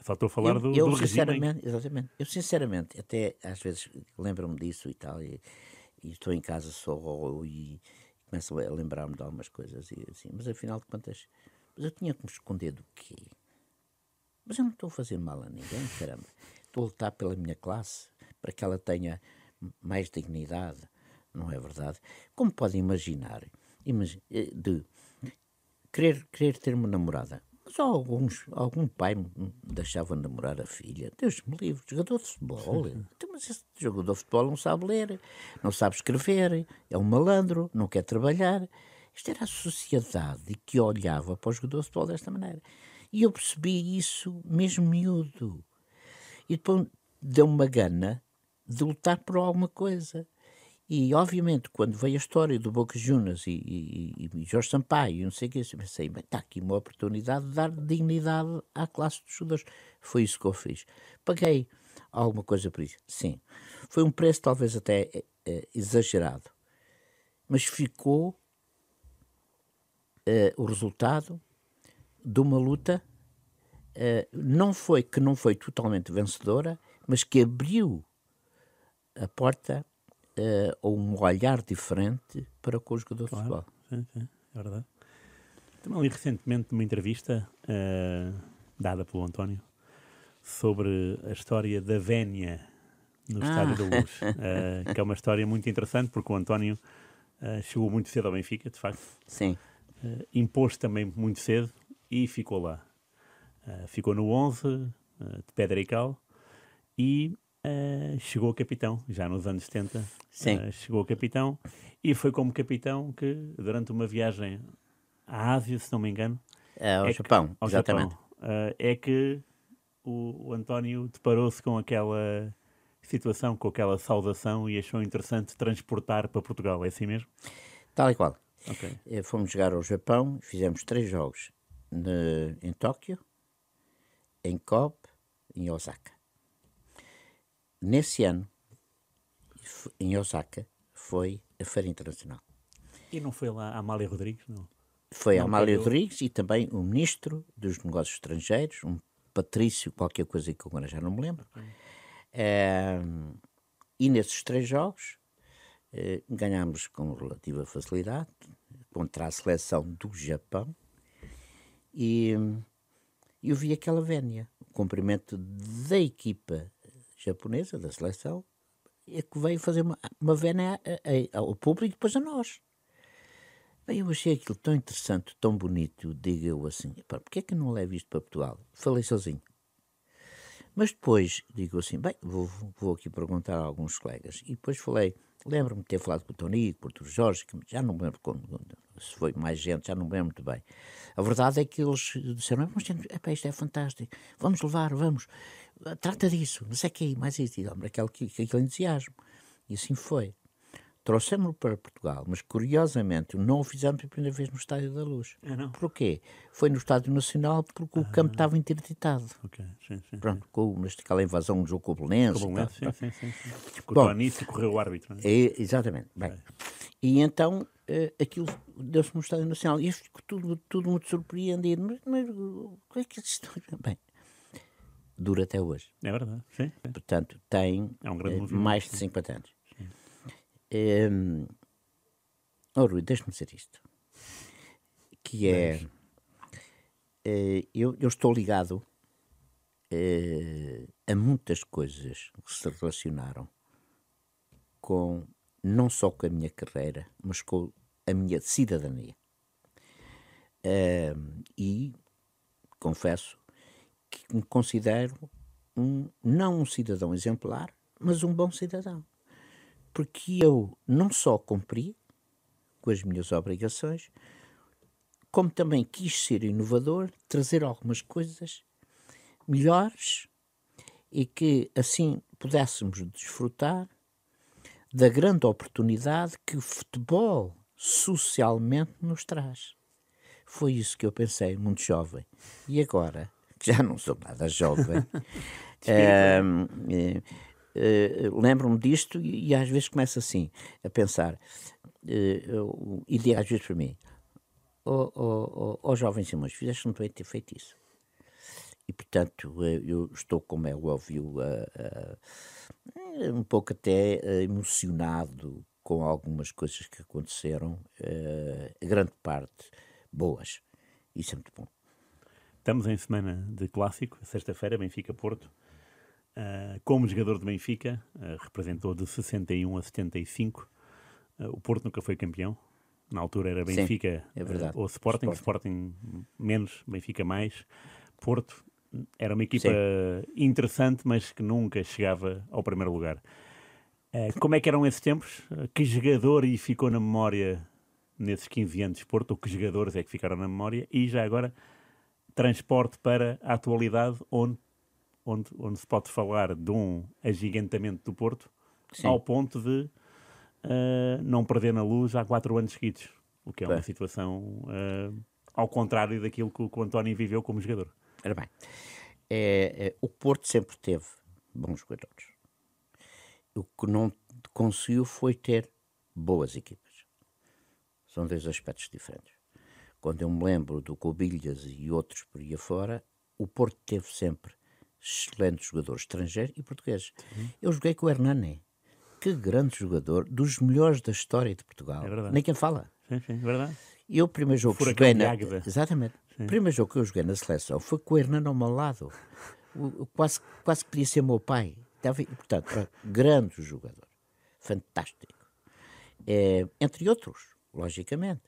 Faltou falar eu, do, eu, do sinceramente, regime. Exatamente. Eu, sinceramente, até às vezes lembro-me disso e tal, e, e, estou em casa só e começo a lembrar-me de algumas coisas, e assim, mas afinal de contas, mas eu tinha que me esconder do quê? Mas eu não estou a fazer mal a ninguém, caramba. Estou a lutar pela minha classe, para que ela tenha mais dignidade, não é verdade? Como podem imaginar, imagine, eh, de querer, querer ter uma namorada, só alguns, algum pai me deixava namorar a filha. Deus me livre, jogador de futebol. Então, mas esse jogador de futebol não sabe ler, não sabe escrever, é um malandro, não quer trabalhar. Isto era a sociedade que olhava para o jogador de futebol desta maneira. E eu percebi isso mesmo miúdo. E depois deu-me uma gana de lutar por alguma coisa. E, obviamente, quando veio a história do Boca Juniors e, e, e Jorge Sampaio e não sei o que, eu pensei, bem, está aqui uma oportunidade de dar dignidade à classe dos jogadores. Foi isso que eu fiz. Paguei alguma coisa por isso. Sim. Foi um preço talvez até é, é, exagerado. Mas ficou é, o resultado de uma luta não foi que não foi totalmente vencedora, mas que abriu a porta uh, ou um olhar diferente para com o jogador claro, de futebol. Sim, sim, é verdade. Também li recentemente uma entrevista uh, dada pelo António sobre a história da Vénia no ah. Estádio da Luz, uh, que é uma história muito interessante porque o António chegou muito cedo ao Benfica, de facto. Sim. Impôs também muito cedo e ficou lá. ficou no 11 de Pedra e Cal e Uh, chegou a capitão, já nos anos 70. Sim. Uh, chegou a capitão e foi como capitão que, durante uma viagem à Ásia, se não me engano, é, ao é Japão, que, ao exatamente. Japão, uh, é que o, o António deparou-se com aquela situação, com aquela saudação e achou interessante transportar para Portugal. É assim mesmo? Tal e qual. Okay. Fomos jogar ao Japão, fizemos três jogos ne, em Tóquio, em Kobe e em Osaka nesse ano, em Osaka, foi a Feira Internacional. E não foi lá a Amália Rodrigues? Não. Foi Não a Amália. Rodrigues e também o Ministro dos Negócios Estrangeiros, um Patrício, qualquer coisa que agora já não me lembro. Eh, e nesses três jogos eh, ganhámos com relativa facilidade contra a seleção do Japão e eu vi aquela vénia, o cumprimento da equipa japonesa, da seleção, é que veio fazer uma, uma vénia a- a- ao público e depois a nós. Bem, eu achei aquilo tão interessante, tão bonito, digo eu assim, "Epá, porquê é que não levo isto para Portugal? Falei sozinho. Mas depois digo assim, bem, vou, vou aqui perguntar a alguns colegas. E depois falei, lembro-me de ter falado com o Tony, com o Jorge, que já não me lembro como- se foi mais gente, já não me lembro muito bem. A verdade é que eles disseram, mas gente, epá, isto é fantástico, vamos levar, vamos, trata disso, não sei o que, mais isso, e aquele, aquele entusiasmo. E assim foi. Trouxemos-lo para Portugal, mas curiosamente não o fizemos a primeira vez no Estádio da Luz. Ah, não? Porquê? Foi no Estádio Nacional porque o campo estava interditado. Ok, sim, sim. Pronto, com aquela invasão do jogo com o Belenenses e Como tal. lance, sim, sim, sim, sim. Com Bom. o Tonício correu o árbitro. não é? É, exatamente. Bem. E então eh, aquilo deu-se no Estádio Nacional e eu fico tudo, tudo muito surpreendido. Mas, mas o que é que isto. Bem, dura até hoje. É verdade, sim. sim. Portanto, tem É um eh, mais de 50 anos. Hum, oh, Rui, deixa-me dizer isto. Que é. eh, eu, eu estou ligado eh, a muitas coisas que se relacionaram com não só com a minha carreira, mas com a minha cidadania. E confesso que me considero um, não um cidadão exemplar, mas um bom cidadão. Porque eu não só cumpri com as minhas obrigações, como também quis ser inovador, trazer algumas coisas melhores e que assim pudéssemos desfrutar da grande oportunidade que o futebol socialmente nos traz. Foi isso que eu pensei, muito jovem. E agora, que já não sou nada jovem, ehm, eh, eh, lembro-me disto e, e às vezes começo assim, a pensar, eu- e digo às vezes para mim, ó oh, oh, oh, jovem Simões, fizeste muito bem ter feito isso. E, portanto, eu estou, como é óbvio, eh, um pouco até emocionado com algumas coisas que aconteceram, a grande parte boas. Isso é muito bom. Estamos em semana de clássico, sexta-feira, Benfica-Porto. Ah, como jogador de Benfica, ah, representou de 61 a 75. Ah, o Porto nunca foi campeão. Na altura era Sim, Benfica é verdade. ah, ou Sporting. Sporting. Sporting menos, Benfica mais. Porto era uma equipa Sim. interessante, mas que nunca chegava ao primeiro lugar. Como é que eram esses tempos? Que jogador e ficou na memória nesses 15 anos de Porto? Ou que jogadores é que ficaram na memória? E já agora, transporte para a atualidade, onde, onde, onde se pode falar de um agigantamento do Porto, Sim. ao ponto de ah, não perder na luz há quatro anos seguidos. O que é uma Bem. situação ah, ao contrário daquilo que, o- que o António viveu como jogador. Ora bem, é, é, o Porto sempre teve bons jogadores. O que não conseguiu foi ter boas equipas. São dois aspectos diferentes. Quando eu me lembro do Cobilhas e outros por aí afora, o Porto teve sempre excelentes jogadores estrangeiros e portugueses. Eu joguei com o Hernani. Que grande jogador, dos melhores da história de Portugal. É verdade. Nem quem fala. Sim, sim, verdade. E eu, o primeiro jogo que joguei na... Águeda. Exatamente. O primeiro jogo que eu joguei na seleção foi com o Hernando ao meu lado. O- o- quase, quase que podia ser meu pai. Estava, portanto, grande jogador. Fantástico. É, entre outros, logicamente.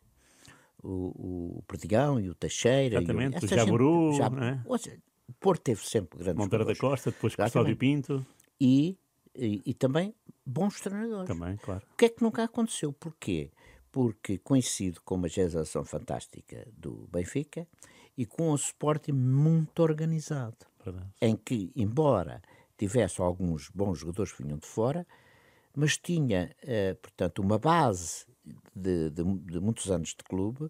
O, o Perdigão e o Teixeira. Exatamente, e o essa Jaburu, não é? ou seja, o Porto teve sempre grandes Monteiro da. Costa, depois. Custódio Pinto, E, e, e também bons treinadores. também, claro. O que é que nunca aconteceu? Porquê? Porque coincide com uma geração fantástica do Benfica e com um Sporting muito organizado, Verdade. em que, embora tivesse alguns bons jogadores que vinham de fora, mas tinha, eh, portanto, uma base de, de- de muitos anos de clube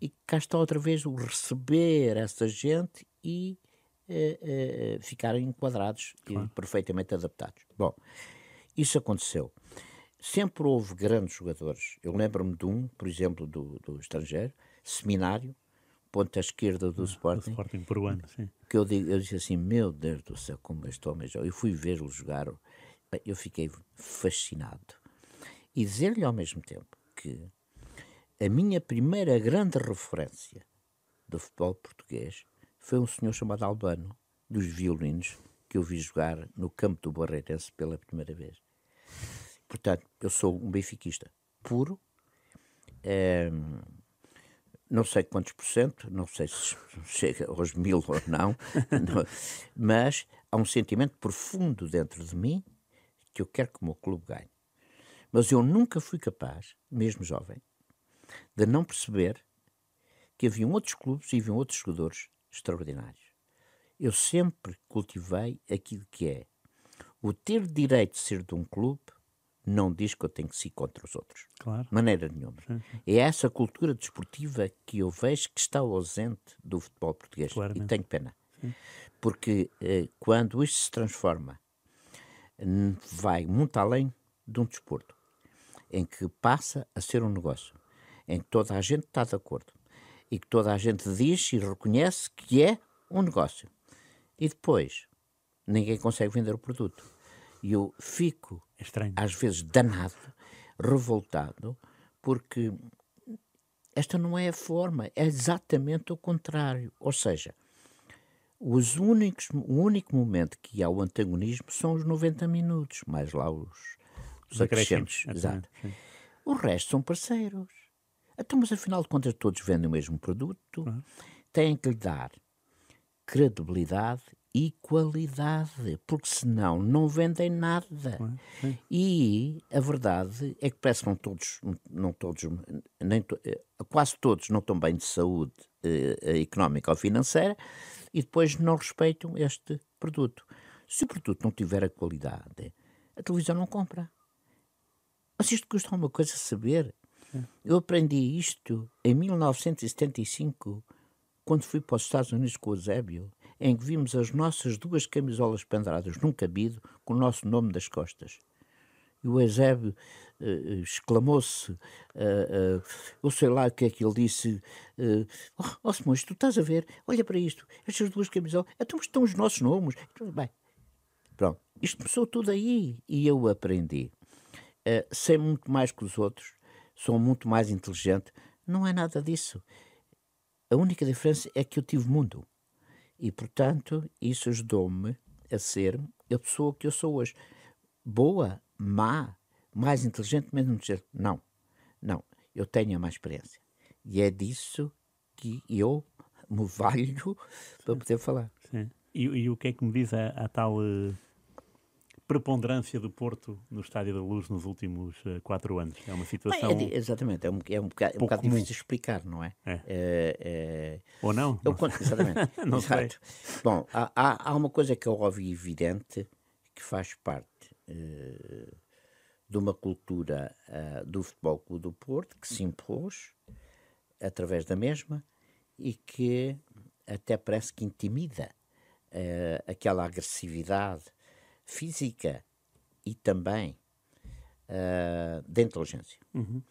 e cá está outra vez o receber essa gente e eh, eh, ficarem enquadrados e perfeitamente adaptados. Bom, isso aconteceu. Sempre houve grandes jogadores. Eu lembro-me de um, por exemplo, do, do estrangeiro, Seminário, ponta esquerda do ah, Sporting. Do Sporting peruano, sim. Que eu, digo, eu disse assim: Meu Deus do céu, como este homem joga. Eu fui vê-lo jogar, eu fiquei fascinado. E dizer-lhe ao mesmo tempo que a minha primeira grande referência do futebol português foi um senhor chamado Albano, dos violinos, que eu vi jogar no campo do Barreirense pela primeira vez. Portanto, eu sou um benfiquista puro. É, não sei quantos por cento, não sei se chega aos mil ou não, não, mas há um sentimento profundo dentro de mim que eu quero que o meu clube ganhe. Mas eu nunca fui capaz, mesmo jovem, de não perceber que haviam outros clubes e haviam outros jogadores extraordinários. Eu sempre cultivei aquilo que é o ter direito de ser de um clube não diz que eu tenho que ser contra os outros. Claro. Maneira nenhuma. Sim, sim. É essa cultura desportiva que eu vejo que está ausente do futebol português. Claramente. E tenho pena. Sim. Porque eh, quando isto se transforma, vai muito além de um desporto, em que passa a ser um negócio, em que toda a gente está de acordo e que toda a gente diz e reconhece que é um negócio. E depois ninguém consegue vender o produto. E eu fico, Estranho. às vezes, danado, revoltado, porque esta não é a forma, é exatamente o contrário. Ou seja, os únicos, o único momento que há o antagonismo são os 90 minutos, mais lá os, os acrescentos. Exato. O resto são parceiros. Então, mas afinal de contas, todos vendem o mesmo produto, uhum. têm que lhe dar credibilidade e qualidade, porque senão não vendem nada. Uhum. E a verdade é que parece que não todos, não todos nem, eh, quase todos não estão bem de saúde eh, eh, económica ou financeira e depois não respeitam este produto. Se o produto não tiver a qualidade, a televisão não compra. Mas isto custa uma coisa saber. Eu aprendi isto em 1975, quando fui para os Estados Unidos com o Zébio, em que vimos as nossas duas camisolas penduradas num cabido com o nosso nome das costas. E o Eusébio uh, exclamou-se, uh, uh, eu sei lá o que é que ele disse, uh, oh, Simões, tu estás a ver, olha para isto, estas duas camisolas, então estão os nossos nomes. Bem, pronto, isto começou tudo aí e eu aprendi. Uh, sei muito mais que os outros, sou muito mais inteligente. Não é nada disso. A única diferença é que eu tive mundo. E, portanto, isso ajudou-me a ser a pessoa que eu sou hoje. Boa, má, mais inteligente, menos inteligente. Não, não. Eu tenho a mais experiência. E é disso que eu me valho para poder falar. Sim. E, e, o que é que me diz a, a tal uh, preponderância do Porto no Estádio da Luz nos últimos uh, quatro anos. É uma situação. É, exatamente, é um, é um bocado, é um bocado difícil de explicar, não é? é. é, é... Ou não? Eu, não exatamente. não Exato. Sei. Bom, há, há, uma coisa que é óbvio e evidente que faz parte uh, de uma cultura uh, do Futebol Clube do Porto que se impôs através da mesma e que até parece que intimida aquela agressividade física e também uh, da inteligência. Uhum.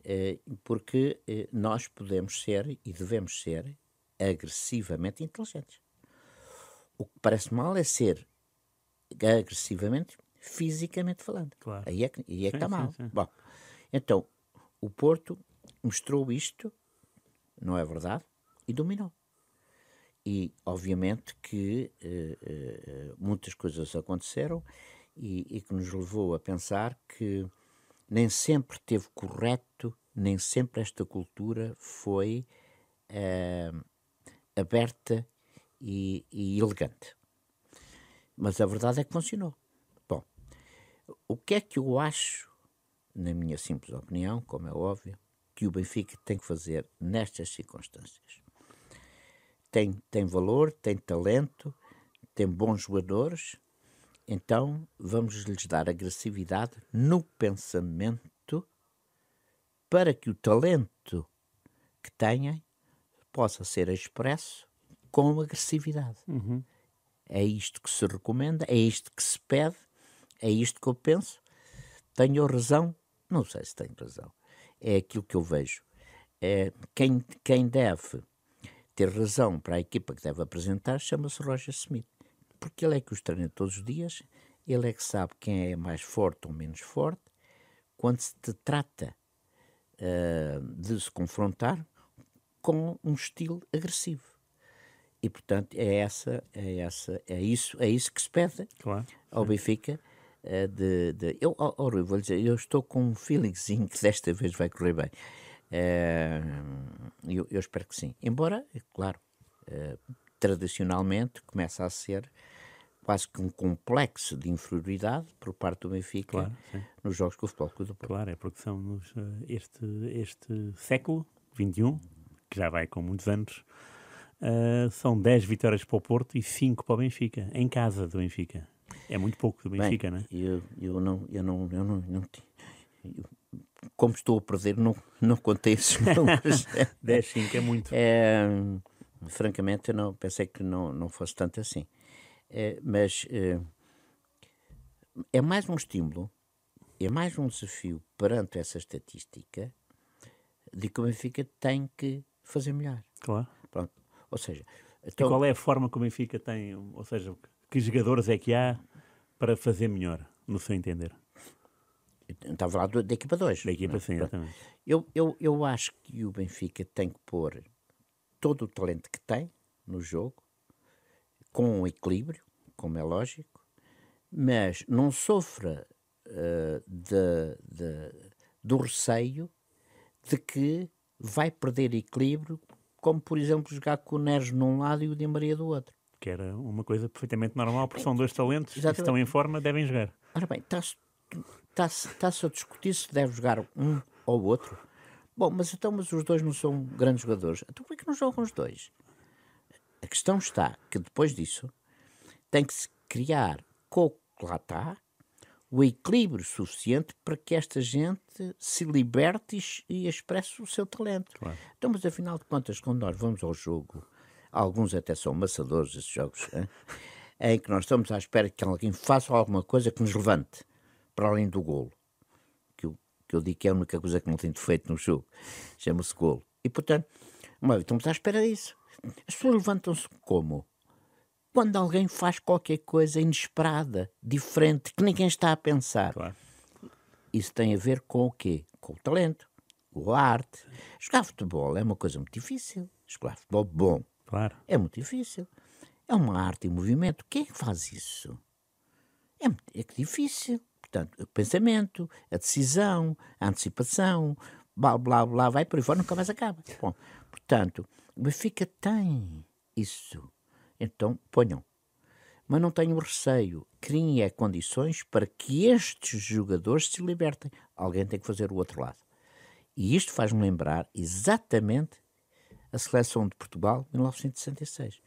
Uh, porque uh, nós podemos ser e devemos ser agressivamente inteligentes. O que parece mal é ser agressivamente, fisicamente falando. Claro. Aí é que, aí é que está mal. Sim, sim. Bom, então, o Porto mostrou isto, não é verdade, e dominou. E, obviamente, que uh, uh, muitas coisas aconteceram e, e, que nos levou a pensar que nem sempre teve correto, nem sempre esta cultura foi uh, aberta e, e elegante. Mas a verdade é que funcionou. Bom, o que é que eu acho, na minha simples opinião, como é óbvio, que o Benfica tem que fazer nestas circunstâncias? Tem, tem valor, tem talento, tem bons jogadores, então vamos lhes dar agressividade no pensamento para que o talento que têm possa ser expresso com agressividade. Uhum. É isto que se recomenda, é isto que se pede É isto que eu penso. Tenho razão? Não sei se tenho razão. É aquilo que eu vejo. É, quem, quem deve ter razão para a equipa que deve apresentar chama-se Roger Smith. Porque ele é que os treina todos os dias, ele é que sabe quem é mais forte ou menos forte. Quando se te trata uh, de se confrontar com um estilo agressivo. E portanto é essa, é essa, é isso, é isso que se pede claro, ao Benfica. Uh, de, de, eu, oh, oh, vou dizer, eu estou com um feelingzinho que desta vez vai correr bem. Uh, eu, eu, espero que sim. Embora, é claro, uh, tradicionalmente começa a ser quase que um complexo de inferioridade por parte do Benfica claro, nos jogos com o Futebol Clube do Porto. Claro, é porque são nos, este, este século XXI, que já vai com muitos anos, uh, são 10 vitórias para o Porto e 5 para o Benfica, em casa do Benfica. É muito pouco do Benfica, Bem, não é? Eu, eu não, eu não, eu não, não eu, como estou a perder, não, não contei esses números. 10, 5 é muito. É, francamente, eu não, pensei que não, não fosse tanto assim. É, mas é, é mais um estímulo, é mais um desafio perante essa estatística de que o Benfica tem que fazer melhor. Claro. Pronto. Ou seja, então, e qual é a forma que o Benfica tem, ou seja, que jogadores é que há para fazer melhor, no seu entender? Estava a falar da equipa 2. Da equipa, sim, exatamente. Eu, eu, eu acho que o Benfica tem que pôr todo o talento que tem no jogo, com um equilíbrio, como é lógico, mas não sofra uh, de, de, do receio de que vai perder equilíbrio, como por exemplo jogar com o Neres num lado e o Di Maria do outro. Que era uma coisa perfeitamente normal, porque são dois talentos que estão em forma, devem jogar. Ora bem, está-se está a discutir se deve jogar um ou outro. Bom, mas então mas os dois não são grandes jogadores. Então por que não jogam os dois? A questão está que depois disso tem que se criar com o que lá está o equilíbrio suficiente para que esta gente se liberte e expresse o seu talento. Claro. Então, mas afinal de contas, quando nós vamos ao jogo, alguns até são maçadores esses jogos, hein? em que nós estamos à espera que alguém faça alguma coisa que nos levante, para além do golo. Que eu, que eu digo que é a única coisa que não tem defeito no jogo. Chama-se golo. E, portanto, vez, estamos à espera disso. As pessoas levantam-se como? quando alguém faz qualquer coisa inesperada, diferente, que ninguém está a pensar. Claro. Isso tem a ver com o quê? Com o talento, com a arte. Jogar futebol é uma coisa muito difícil. Jogar futebol bom claro. é muito difícil. É uma arte em movimento. Quem é que faz isso? É, é difícil. Portanto, o pensamento, a decisão, a antecipação, blá blá blá, vai por aí fora, nunca mais acaba. Bom, portanto, o Benfica tem isso então ponham. Mas não tenham receio. Criem é condições para que estes jogadores se libertem. Alguém tem que fazer o outro lado. E isto faz-me lembrar exatamente a seleção de Portugal de 1966.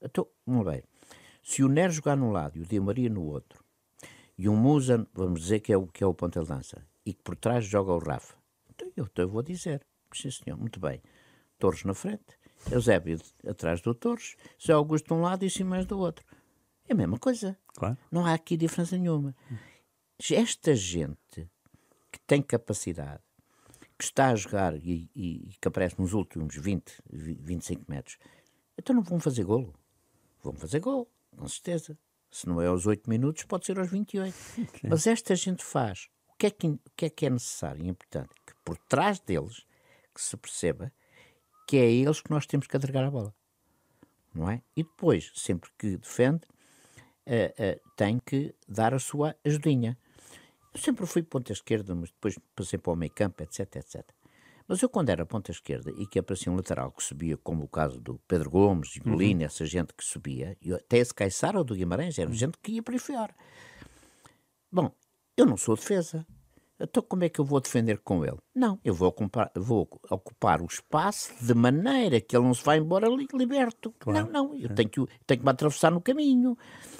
Então, vamos ver. Se o Nero jogar num lado e o Di Maria no outro, e o Musa, vamos dizer que é o, que é o ponta de lança, e que por trás joga o Rafa, então eu, então eu vou dizer, sim senhor, muito bem, Torres na frente, Eusébio atrás do Torres, Zé Augusto de um lado e Simões do outro. É a mesma coisa. Claro. Não há aqui diferença nenhuma. Esta gente que tem capacidade, que está a jogar e, e, e que aparece nos últimos 20, 25 metros, então não vão fazer golo. Vão fazer golo, com certeza. Se não é aos 8 minutos, pode ser aos 28. Mas esta gente faz. O que, é que, o que é que é necessário e importante? Que por trás deles, que se perceba que é a eles que nós temos que entregar a bola. Não é? E depois, sempre que defende, uh, uh, tem que dar a sua ajudinha. Eu sempre fui ponta esquerda, mas depois passei para o meio campo, etc, etc. Mas eu, quando era ponta esquerda e que aparecia um lateral que subia, como o caso do Pedro Gomes, e Bolina, uhum. essa gente que subia, e até esse Caissara ou do Guimarães, era uhum. gente que ia para aí fora. Bom, eu não sou defesa. Então como é que eu vou defender com ele? Não, eu vou ocupar, vou ocupar o espaço de maneira que ele não se vá embora liberto. Claro. Não, não, eu tenho que, tenho que me atravessar no caminho.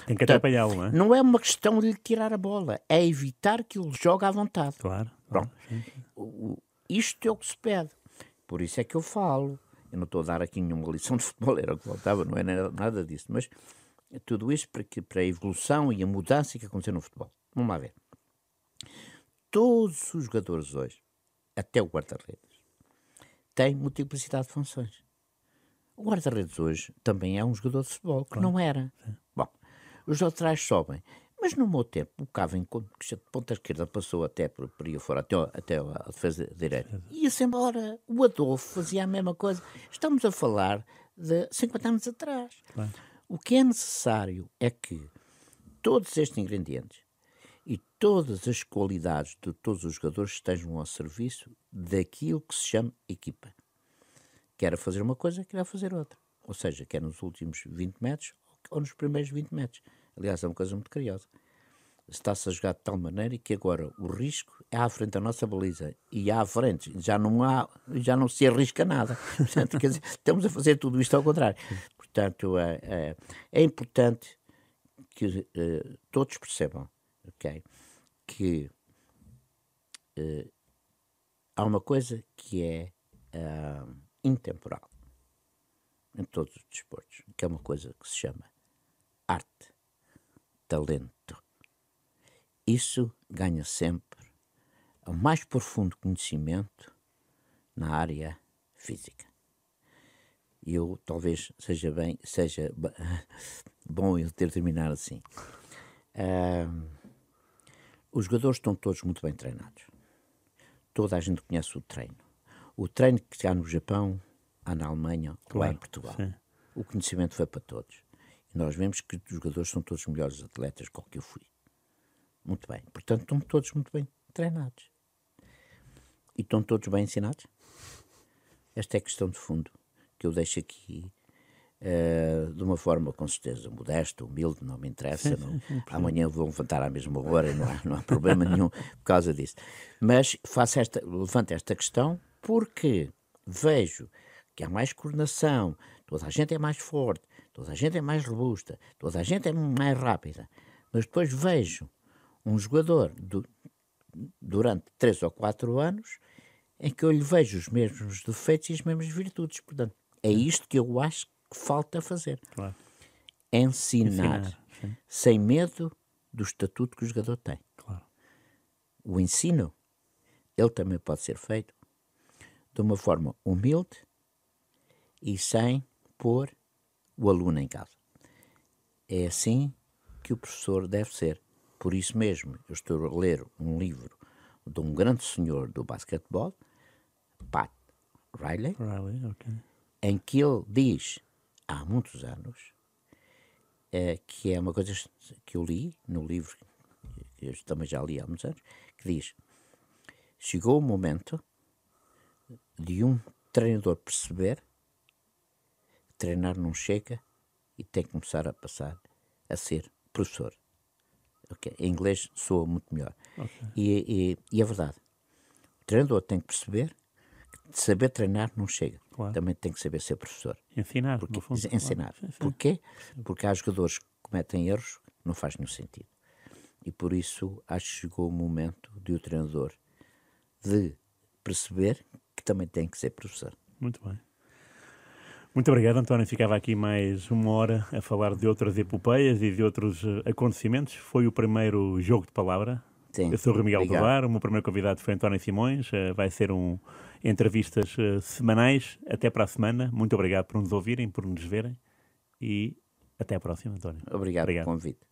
Tem que atrapalhá-lo, não é? Não é uma questão de lhe tirar a bola, é evitar que ele jogue à vontade. Claro. Pronto. Isto é o que se pede. Por isso é que eu falo. Eu não estou a dar aqui nenhuma lição de futebol, era o que faltava, não é nada disso. Mas tudo isso para, que, para a evolução e a mudança que aconteceu no futebol. Vamos lá ver. Todos os jogadores hoje, até o guarda-redes, têm multiplicidade de funções. O guarda-redes hoje também é um jogador de futebol, que claro. não era. Bom, os laterais sobem. Mas no meu tempo, o Cavani, de ponta esquerda, passou até por, por aí fora, até, até a defesa direita. Ia-se embora. O Adolfo fazia a mesma coisa. Estamos a falar de 50 anos atrás. O que é necessário é que todos estes ingredientes e todas as qualidades de todos os jogadores estejam ao serviço daquilo que se chama equipa. Quer fazer uma coisa, quer fazer outra. Ou seja, quer nos últimos 20 metros ou nos primeiros 20 metros. Aliás, é uma coisa muito curiosa. Está-se a jogar de tal maneira que agora o risco é à frente da nossa baliza e à frente já não há, já não se arrisca nada. Portanto, quer dizer, estamos a fazer tudo isto ao contrário. Portanto, é, é, é importante que uh, todos percebam, ok, que uh, há uma coisa que é uh, intemporal em todos os desportos, que é uma coisa que se chama arte talento. Isso ganha sempre o mais profundo conhecimento na área física. E eu talvez seja bem, seja bom eu ter terminado assim. Uh, os jogadores estão todos muito bem treinados. Toda a gente conhece o treino. O treino que há no Japão, há na Alemanha claro, ou há em Portugal. Sim. O conhecimento foi para todos. E nós vemos que os jogadores são todos os melhores atletas com que eu fui. Muito bem. Portanto, estão todos muito bem treinados. E estão todos bem ensinados? Esta é a questão de fundo que eu deixo aqui uh, de uma forma, com certeza, modesta, humilde, não me interessa. Sim, não, sim, amanhã vou levantar à mesma hora, não há, não há problema nenhum por causa disso. Mas faço esta, levanto esta questão porque vejo que há mais coordenação, toda a gente é mais forte, toda a gente é mais robusta, toda a gente é mais rápida. Mas depois vejo um jogador do, durante três ou quatro anos em que eu lhe vejo os mesmos defeitos e as mesmas virtudes. Portanto, é isto que eu acho que falta fazer. Claro. Ensinar, Ensinar sem medo do estatuto que o jogador tem. Claro. O ensino, ele também pode ser feito de uma forma humilde e sem pôr o aluno em casa. É assim que o professor deve ser. Por isso mesmo, eu estou a ler um livro de um grande senhor do basquetebol, Pat Riley, Riley okay. em que ele diz, há muitos anos, é, que é uma coisa que eu li no livro, que eu também já li há muitos anos, que diz: chegou o momento de um treinador perceber treinar não chega e tem que começar a passar a ser professor. Okay. Em inglês soa muito melhor. Okay. E, e, e, é verdade. O treinador tem que perceber que saber treinar não chega. Claro. Também tem que saber ser professor. Ensinar, Porque, fundo. Ensinar. Claro. Porquê? Porque há jogadores que cometem erros não faz nenhum sentido. E por isso acho que chegou o momento de o treinador de perceber que também tem que ser professor. Muito bem. Muito obrigado, António. Ficava aqui mais uma hora a falar de outras epopeias e de outros eh, acontecimentos. Foi o primeiro jogo de palavra. Sim, Eu sou o Rui Miguel Tovar, o meu primeiro convidado foi António Simões. Eh, vai ser um entrevistas eh, semanais. Até para a semana. Muito obrigado por nos ouvirem, por nos verem e até à próxima, António. Obrigado, obrigado. pelo convite.